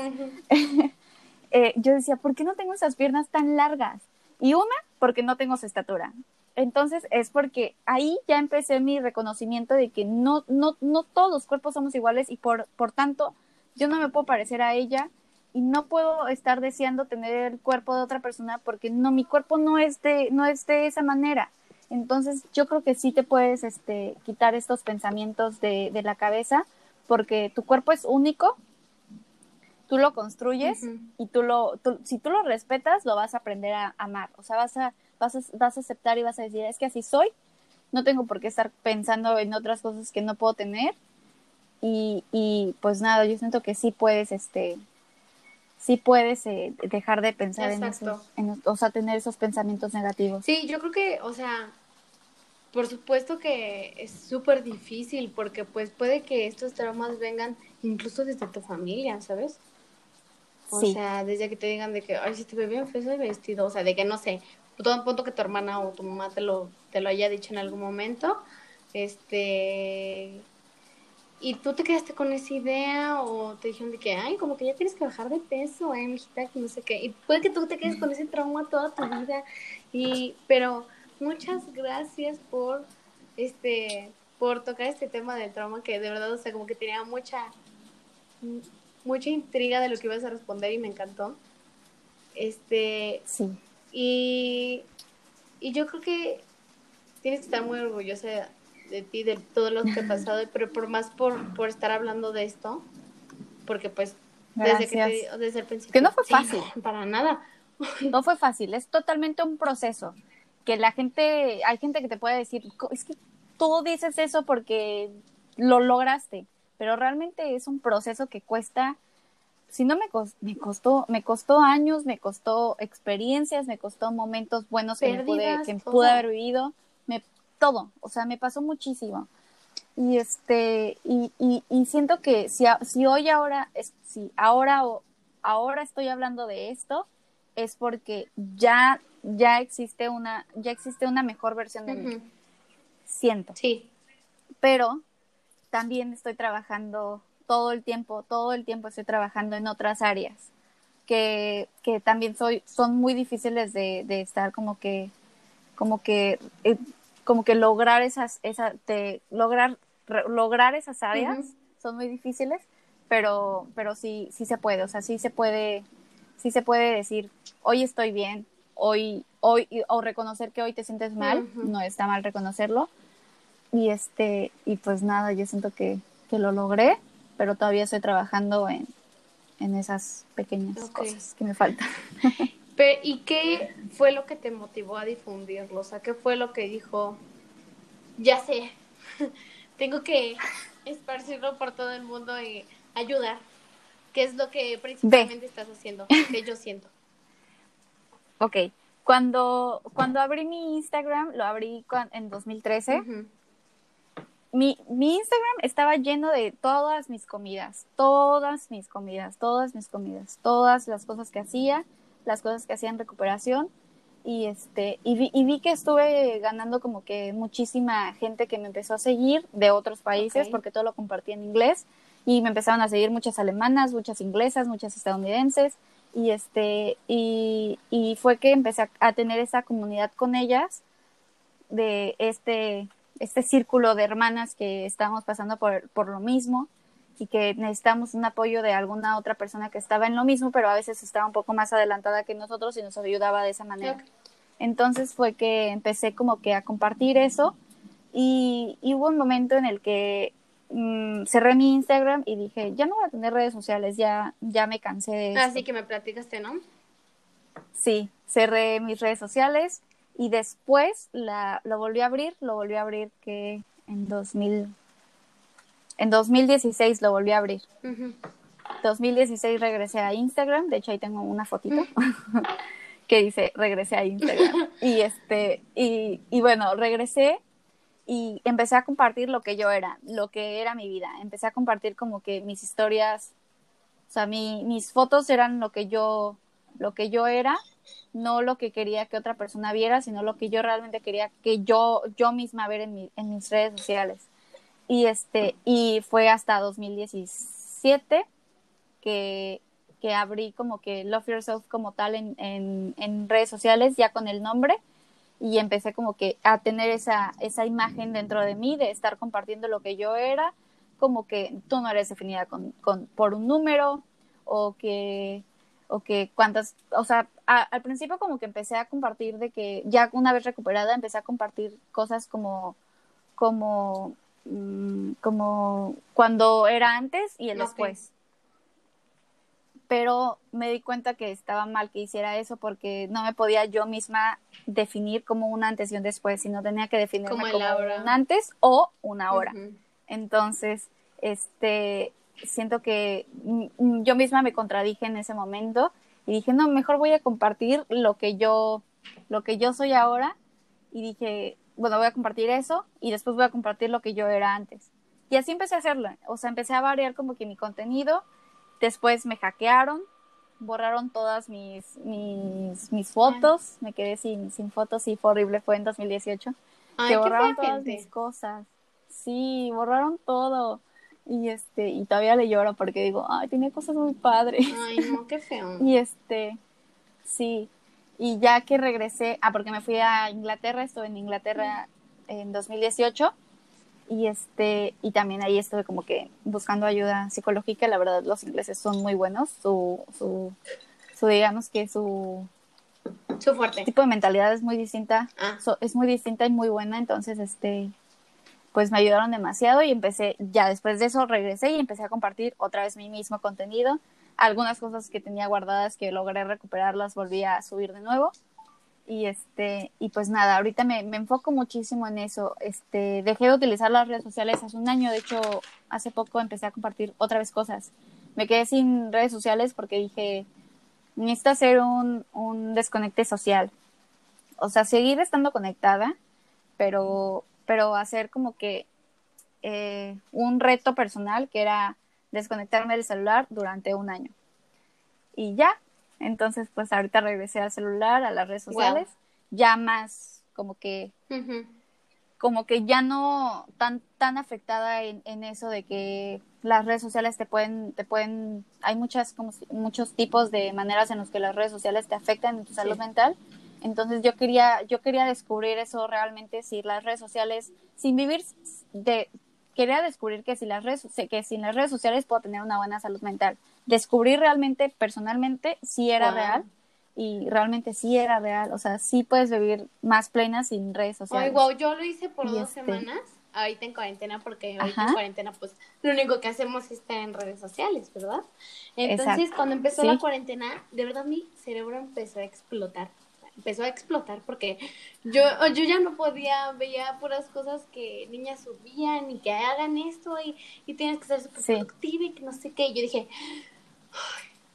eh, yo decía, ¿por qué no tengo esas piernas tan largas? Y una, porque no tengo su estatura. Entonces es porque ahí ya empecé mi reconocimiento de que no, no, no todos los cuerpos somos iguales y por, por tanto yo no me puedo parecer a ella y no puedo estar deseando tener el cuerpo de otra persona porque no, mi cuerpo no es de, no es de esa manera. Entonces yo creo que sí te puedes este, quitar estos pensamientos de, de la cabeza porque tu cuerpo es único, tú lo construyes y tú lo, si tú lo respetas, lo vas a aprender a amar. O sea, vas a, vas, a, vas a aceptar y vas a decir, es que así soy, no tengo por qué estar pensando en otras cosas que no puedo tener. Y, y pues nada, yo siento que sí puedes este, sí puedes eh, dejar de pensar en eso, o sea, tener esos pensamientos negativos. Sí, yo creo que, o sea, por supuesto que es súper difícil porque pues puede que estos traumas vengan incluso desde tu familia, ¿sabes? O sea, desde que te digan de que, ay, si te ve bien feo ese vestido, o sea, de que no sé, todo un punto que tu hermana o tu mamá te lo, te lo haya dicho en algún momento, este, y tú te quedaste con esa idea o te dijeron de que, ay, como que ya tienes que bajar de peso, eh, mijita, que no sé qué. Y puede que tú te quedes con ese trauma toda tu vida. Y, pero muchas gracias por, este, por tocar este tema del trauma que de verdad, o sea, como que tenía mucha, mucha intriga de lo que ibas a responder y me encantó. Este, sí. Y, y yo creo que tienes que estar muy orgullosa de ti, de todo lo que ha pasado, pero por más por, por estar hablando de esto, porque pues desde, que desde el principio... Que no fue fácil. para nada. No fue fácil, es totalmente un proceso. Que la gente, hay gente que te puede decir, es que tú dices eso porque lo lograste, pero realmente es un proceso que cuesta, si no me, costó, me costó, me costó años, me costó experiencias, me costó momentos buenos que, pude, que pude haber vivido, me todo, o sea, me pasó muchísimo. Y este, y, y, siento que si, si hoy ahora, si ahora o ahora estoy hablando de esto, es porque ya, ya existe una, ya existe una mejor versión de mí. Siento. Sí. Pero también estoy trabajando todo el tiempo, todo el tiempo estoy trabajando en otras áreas que, que también soy, son muy difíciles de, de estar como que, como que eh, como que lograr esas, esa, de lograr, lograr esas áreas son muy difíciles, pero, pero sí, sí se puede, o sea, sí se puede, sí se puede decir, hoy estoy bien, hoy, hoy, o reconocer que hoy te sientes mal, no está mal reconocerlo. Y este, y pues nada, yo siento que, que lo logré, pero todavía estoy trabajando en, en esas pequeñas cosas que me faltan. ¿Y qué fue lo que te motivó a difundirlo? O sea, ¿qué fue lo que dijo? Ya sé, tengo que esparcirlo por todo el mundo y ayudar. ¿Qué es lo que principalmente estás haciendo? Que yo siento. Ok, cuando, cuando abrí mi Instagram, lo abrí en 2013. mi, mi Instagram estaba lleno de todas mis comidas, todas mis comidas, todas mis comidas, todas las cosas que hacía, las cosas que hacía en recuperación y este y vi, y vi, que estuve ganando como que muchísima gente que me empezó a seguir de otros países porque todo lo compartía en inglés y me empezaron a seguir muchas alemanas, muchas inglesas, muchas estadounidenses y este y, y fue que empecé a, tener esa comunidad con ellas de este este círculo de hermanas que estábamos pasando por, por lo mismo y que necesitamos un apoyo de alguna otra persona que estaba en lo mismo, pero a veces estaba un poco más adelantada que nosotros y nos ayudaba de esa manera. Entonces fue que empecé como que a compartir eso y, y hubo un momento en el que Mm, cerré mi Instagram y dije, ya no voy a tener redes sociales, ya, ya me cansé de Así que me platicaste, ¿no? Sí, cerré mis redes sociales y después la, lo volví a abrir, lo volví a abrir que en 2000, en 2016 lo volví a abrir. 2016 regresé a Instagram, de hecho ahí tengo una fotito que dice regresé a Instagram. y este, y, y bueno, regresé y empecé a compartir lo que yo era, lo que era mi vida. Empecé a compartir como que mis historias, o sea, mi, mis fotos eran lo que yo, lo que yo era, no lo que quería que otra persona viera, sino lo que yo realmente quería que yo, yo misma ver en, mi, en mis redes sociales. Y este, y fue hasta 2017 que, que abrí como que Love Yourself como tal en, en, redes sociales, ya con el nombre. Y empecé como que a tener esa, esa imagen dentro de mí de estar compartiendo lo que yo era, como que tú no eres definida con, con, por un número o que, o que cuántas, o sea, al principio como que empecé a compartir de que ya una vez recuperada empecé a compartir cosas como, como, mm, como cuando era antes y el después. Pero me di cuenta que estaba mal que hiciera eso porque no me podía yo misma definir como un antes y un después, sino tenía que definirme como, un antes o una hora. Entonces, este, siento que yo misma me contradije en ese momento y dije, no, mejor voy a compartir lo que yo, lo que yo soy ahora y dije, bueno, voy a compartir eso y después voy a compartir lo que yo era antes. Y así empecé a hacerlo, o sea, empecé a variar como que mi contenido Después me hackearon, borraron todas mis, mis, mis fotos, me quedé sin, sin fotos y fue horrible, fue en 2018. Ay, que borraron todas mis cosas. Sí, borraron todo. Y este, y todavía le lloro porque digo, ay, tenía cosas muy padres. Ay, no, qué feo. y este, sí. Y ya que regresé, ah, porque me fui a Inglaterra, estuve en Inglaterra en 2018 y este y también ahí estuve como que buscando ayuda psicológica la verdad los ingleses son muy buenos su su, su digamos que su su fuerte tipo de mentalidad es muy distinta ah. es muy distinta y muy buena entonces este pues me ayudaron demasiado y empecé ya después de eso regresé y empecé a compartir otra vez mi mismo contenido algunas cosas que tenía guardadas que logré recuperarlas volví a subir de nuevo. Y este y pues nada ahorita me, me, enfoco muchísimo en eso. Este dejé de utilizar las redes sociales hace un año. De hecho hace poco empecé a compartir otra vez cosas. Me quedé sin redes sociales porque dije necesito hacer un, un desconecte social. O sea seguir estando conectada pero pero hacer como que eh, un reto personal que era desconectarme del celular durante un año. Y ya entonces, pues ahorita regresé al celular, a las redes sociales, ya más como que, como que ya no tan, tan afectada en, en, eso de que las redes sociales te pueden, te pueden, hay muchas, como, muchos tipos de maneras en los que las redes sociales te afectan en tu salud mental. Entonces yo quería, yo quería descubrir eso realmente, si las redes sociales, sin vivir de, quería descubrir que si las redes, que sin las redes sociales puedo tener una buena salud mental. Descubrí realmente, personalmente, si era real y realmente sí era real, o sea, sí puedes vivir más plena sin redes sociales. Ay, wow, yo lo hice por dos este semanas, ahorita en cuarentena, porque ahorita en cuarentena, pues, lo único que hacemos es estar en redes sociales, ¿verdad? Entonces, cuando empezó la cuarentena, de verdad mi cerebro empezó a explotar, empezó a explotar porque yo, yo ya no podía, veía puras cosas que niñas subían y que hagan esto y, y tienes que ser súper productiva y que no sé qué. Y yo dije,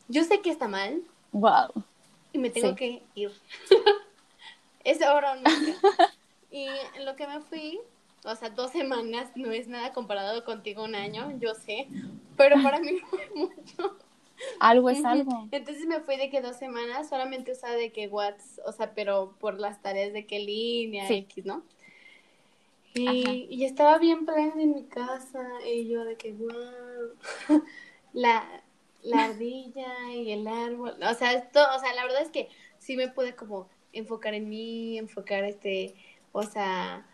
yo sé que está mal. Wow. Y me tengo que ir. es ahora o y en lo que me fui, o sea, dos semanas no es nada comparado contigo un año, yo sé, pero para mí fue mucho. Algo es algo. Entonces me fui de que dos semanas solamente usaba de que WhatsApp, o sea, pero por las tareas de que línea, X, ¿no? Y, y, estaba bien plena en mi casa y yo de que, wow, la, la ardilla y el árbol, o sea, esto, o sea, la verdad es que sí me pude como enfocar en mí, enfocar este, o sea,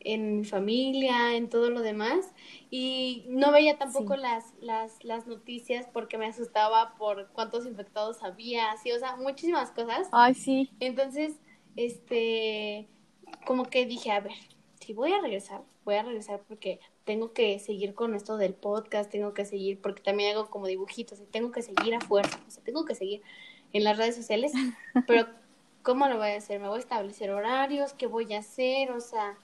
en mi familia, en todo lo demás. Y no veía tampoco las, las, las noticias porque me asustaba por cuántos infectados había, así, o sea, muchísimas cosas. Ay, sí. Entonces, este, como que dije, a ver, si voy a regresar, voy a regresar porque tengo que seguir con esto del podcast, tengo que seguir, porque también hago como dibujitos, y tengo que seguir a fuerza, o sea, tengo que seguir en las redes sociales, pero ¿cómo lo voy a hacer? ¿Me voy a establecer horarios? ¿Qué voy a hacer? O sea,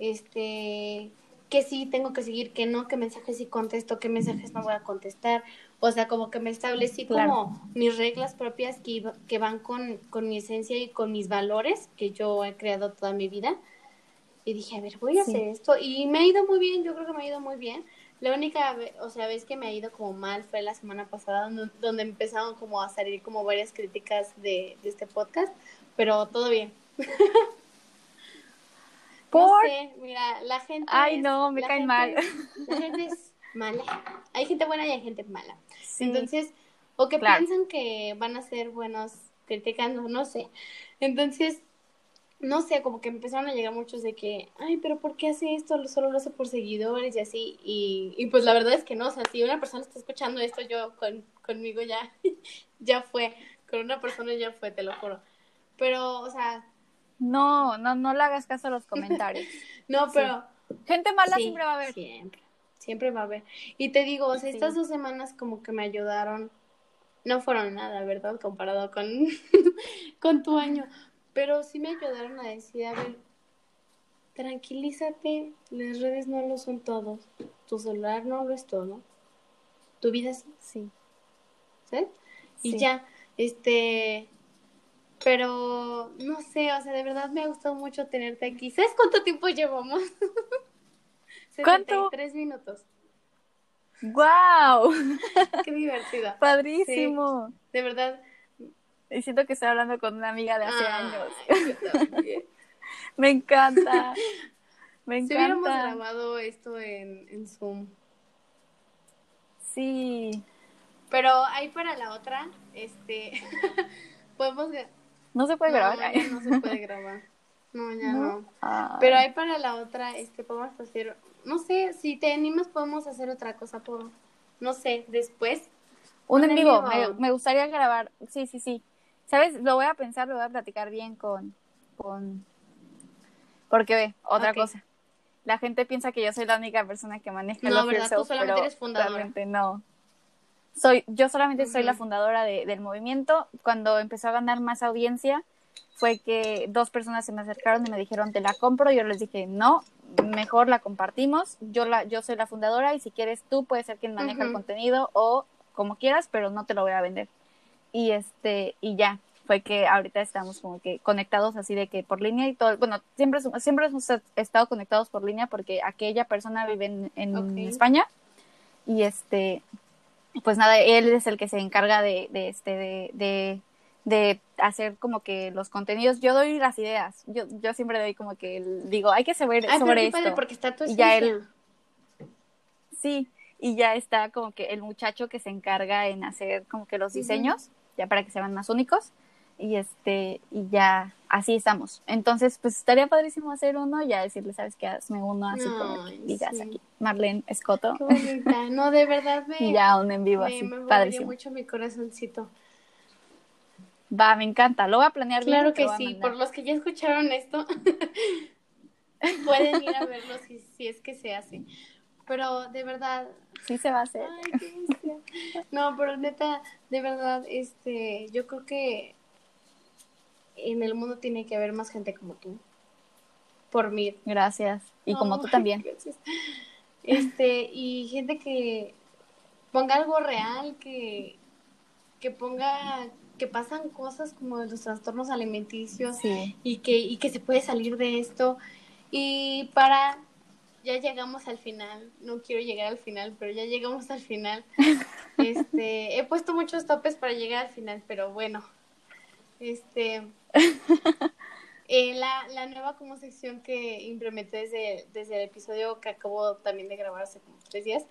este, que sí tengo que seguir, que no, qué mensajes sí contesto, qué mensajes no voy a contestar. O sea, como que me establecí como mis reglas propias que, que van con, con mi esencia y con mis valores que yo he creado toda mi vida. Y dije, a ver, voy a hacer esto. Y me ha ido muy bien, yo creo que me ha ido muy bien. La única, o sea, vez que me ha ido como mal fue la semana pasada, donde, empezaron como a salir como varias críticas de, de este podcast, pero todo bien. ¿Por? mira, la gente. Ay, no, me caen mal. La gente es mala. Hay gente buena y hay gente mala. Entonces, o que piensan que van a ser buenos criticando, no sé. Entonces, no sé, como que empezaron a llegar muchos de que, ay, pero ¿por qué hace esto? Solo lo hace por seguidores y así. Y, y pues la verdad es que no, o sea, si una persona está escuchando esto, yo con, conmigo ya, ya fue. Con una persona ya fue, te lo juro. Pero, o sea, no, no, no le hagas caso a los comentarios. no, pero... Gente mala siempre va a haber. Siempre, siempre va a haber. Y te digo, o sea, estas dos semanas como que me ayudaron, no fueron nada, ¿verdad? Comparado con, con tu año. Pero sí me ayudaron a decir, a ver, tranquilízate, las redes no lo son todos, tu celular no lo es todo, tu vida sí. Sí. ¿Sí? Y ya, este, pero no sé, o sea, de verdad me ha gustado mucho tenerte aquí. ¿Sabes cuánto tiempo llevamos? ¿Cuánto? Tres minutos. ¡Guau! ¡Qué divertido! Padrísimo. de verdad. Y siento que estoy hablando con una amiga de hace años. me encanta. Me encanta. Si hubiéramos grabado esto en, en Zoom. Sí. Pero ahí para la otra, este, podemos no se puede grabar. no se puede grabar. No, ya no. Pero ahí para la otra, este, podemos hacer, no sé, si te animas podemos hacer otra cosa por, no sé, después. Un, en vivo, Me, gustaría grabar, sí, sí, sí. ¿Sabes? Lo voy a pensar, lo voy a platicar bien con, con, porque ve, otra cosa. La gente piensa que yo soy la única persona que maneja no, los ¿verdad? Tú solamente eres fundadora. No soy, yo solamente soy la fundadora de, del movimiento. Cuando empezó a ganar más audiencia, fue que dos personas se me acercaron y me dijeron, te la compro. Yo les dije, no, mejor la compartimos. Yo, la, yo soy la fundadora y si quieres tú puedes ser quien maneja el contenido o como quieras, pero no te lo voy a vender. Y, este, y ya, fue que ahorita estamos como que conectados así de que por línea y todo, bueno, siempre, siempre hemos estado conectados por línea porque aquella persona vive en, en España y este pues nada, él es el que se encarga de, de este, de, de, de, hacer como que los contenidos. Yo doy las ideas. Yo, yo siempre doy como que digo, hay que saber sobre esto. porque está tu y ya él, sí, y ya está como que el muchacho que se encarga en hacer como que los diseños, ya para que se vean más únicos. Y este, y ya, así estamos. Entonces, pues estaría padrísimo hacer uno, ya decirle, ¿sabes qué? Hazme uno así como que digas aquí, Marlene Escoto. Qué bonita. No, de verdad me... ya, un en vivo así, me padrísimo. mucho mi corazoncito. Va, me encanta. Lo voy a planear Claro que sí. Por los que ya escucharon esto, pueden ir a verlo si, si es que se hace. Pero de verdad. Sí se va a hacer. no, pero neta, de verdad, este, yo creo que en el mundo tiene que haber más gente como tú. Por mí. Gracias. Y como tú también. Este, y gente que ponga algo real, que, que ponga que pasan cosas como los trastornos alimenticios y, que, y que se puede salir de esto. Y para, ya llegamos al final, no quiero llegar al final, pero ya llegamos al final. Este, he puesto muchos topes para llegar al final, pero bueno, este, eh, la, la nueva como sección que implementé desde, desde el episodio que acabo también de grabar hace como tres días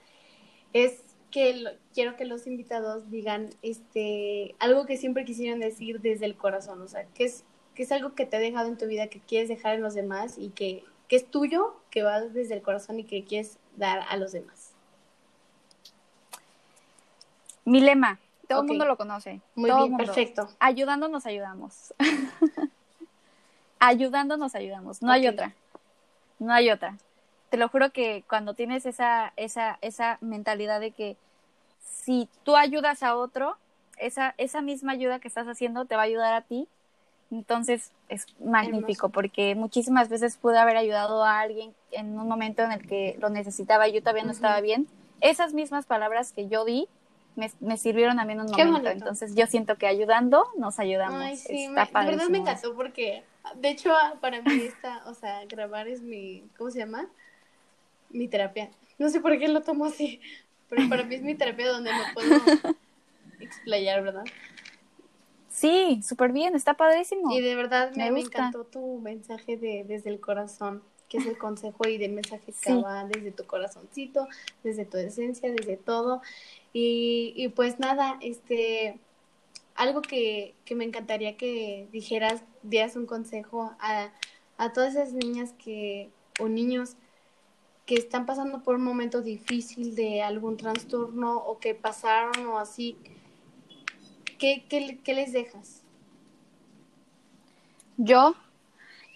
es que quiero que los invitados digan este algo que siempre quisieran decir desde el corazón, o sea, que es, que es algo que te ha dejado en tu vida, que quieres dejar en los demás y que, que es tuyo, que va desde el corazón y que quieres dar a los demás. Mi lema, todo el mundo lo conoce. Muy bien, perfecto. Ayudándonos ayudamos. Ayudándonos ayudamos, no hay otra. No hay otra te lo juro que cuando tienes esa, esa, esa mentalidad de que si tú ayudas a otro, esa, esa misma ayuda que estás haciendo te va a ayudar a ti. Entonces es magnífico porque muchísimas veces pude haber ayudado a alguien en un momento en el que lo necesitaba y yo todavía no estaba bien. Esas mismas palabras que yo di me, me sirvieron a mí en un momento. Entonces yo siento que ayudando nos ayudamos. Ay, sí, me, de verdad me encantó porque de hecho para mí esta, o sea, grabar es mi, ¿cómo se llama? mi terapia. No sé por qué lo tomo así, pero para mí es mi terapia donde me puedo explayar, ¿verdad? Sí, súper bien, está padrísimo. Y de verdad me, me, encantó tu mensaje de desde el corazón, que es el consejo y del mensaje que va desde tu corazoncito, desde tu esencia, desde todo. Y, pues nada, este, algo que, que me encantaría que dijeras, dieras un consejo a, a todas esas niñas que, o niños que están pasando por un momento difícil de algún trastorno o que pasaron o así, ¿qué, qué, les dejas? Yo,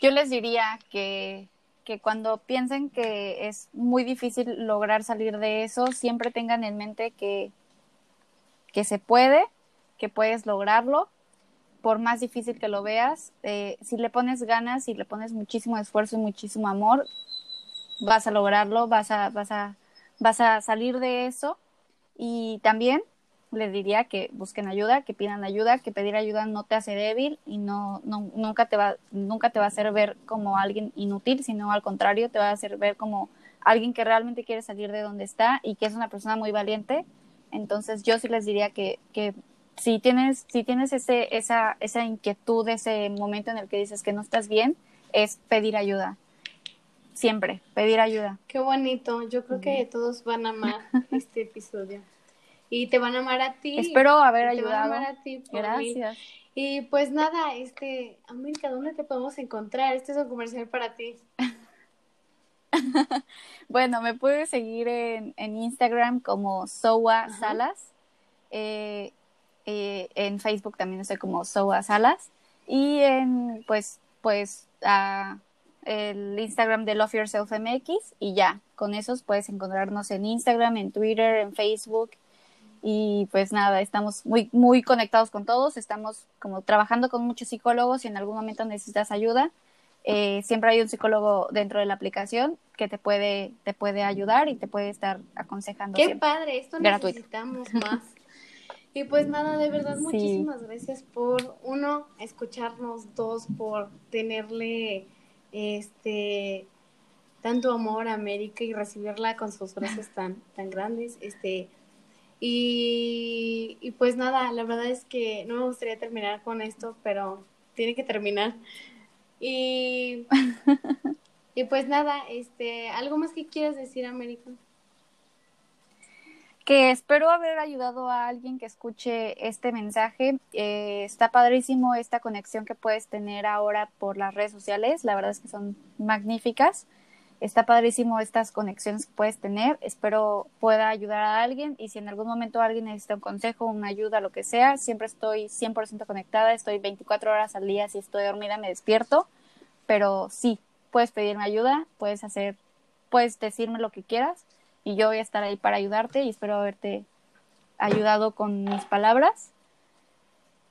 yo les diría que, que cuando piensen que es muy difícil lograr salir de eso, siempre tengan en mente que, que se puede, que puedes lograrlo, por más difícil que lo veas, eh, si le pones ganas, si le pones muchísimo esfuerzo y muchísimo amor, vas a lograrlo, vas a, vas a, vas a salir de eso. Y también les diría que busquen ayuda, que pidan ayuda, que pedir ayuda no te hace débil y no, no, nunca, te va, nunca te va a hacer ver como alguien inútil, sino al contrario, te va a hacer ver como alguien que realmente quiere salir de donde está y que es una persona muy valiente. Entonces yo sí les diría que, que si tienes, si tienes ese, esa, esa inquietud, ese momento en el que dices que no estás bien, es pedir ayuda siempre, pedir ayuda. Qué bonito, yo creo que todos van a amar este episodio. Y te van a amar a ti. Espero haber ayudado. Te van a amar a ti. Gracias. Y pues nada, este, América, ¿dónde te podemos encontrar? Este es un comercial para ti. bueno, me puedes seguir en, en Instagram como Soa Salas. Eh, eh, en Facebook también estoy como Soa Salas. Y en, pues, pues, a el Instagram de Love Yourself MX y ya, con esos puedes encontrarnos en Instagram, en Twitter, en Facebook y pues nada, estamos muy, muy conectados con todos, estamos como trabajando con muchos psicólogos y en algún momento necesitas ayuda. Eh, siempre hay un psicólogo dentro de la aplicación que te puede, te puede ayudar y te puede estar aconsejando. Qué padre, esto necesitamos más. Y pues nada, de verdad, muchísimas gracias por, uno, escucharnos, dos, por tenerle este tanto amor a América y recibirla con sus brazos tan, tan grandes. Este, y, y, pues nada, la verdad es que no me gustaría terminar con esto, pero tiene que terminar. Y, y pues nada, este, ¿algo más que quieras decir, América? que espero haber ayudado a alguien que escuche este mensaje. Eh, está padrísimo esta conexión que puedes tener ahora por las redes sociales. La verdad es que son magníficas. Está padrísimo estas conexiones que puedes tener. Espero pueda ayudar a alguien y si en algún momento alguien necesita un consejo, una ayuda, lo que sea, siempre estoy 100% conectada. Estoy 24 horas al día. Si estoy dormida, me despierto. Pero sí, puedes pedirme ayuda, puedes hacer, puedes decirme lo que quieras y yo voy a estar ahí para ayudarte y espero haberte ayudado con mis palabras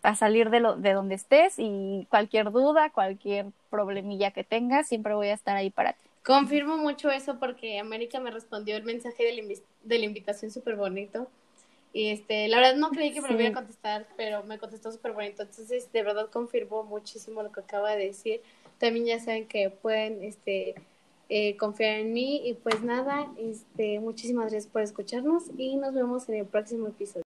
a salir de, lo, de donde estés y cualquier duda, cualquier problemilla que tengas, siempre voy a estar ahí para ti. Confirmo mucho eso porque América me respondió el mensaje de la, de la invitación súper bonito. Y este, la verdad no creí que me lo iba a contestar, pero me contestó súper bonito. Entonces, de verdad confirmo muchísimo lo que acaba de decir. También ya saben que pueden este, eh, confiar en mí. Y pues nada, este, muchísimas gracias por escucharnos y nos vemos en el próximo episodio.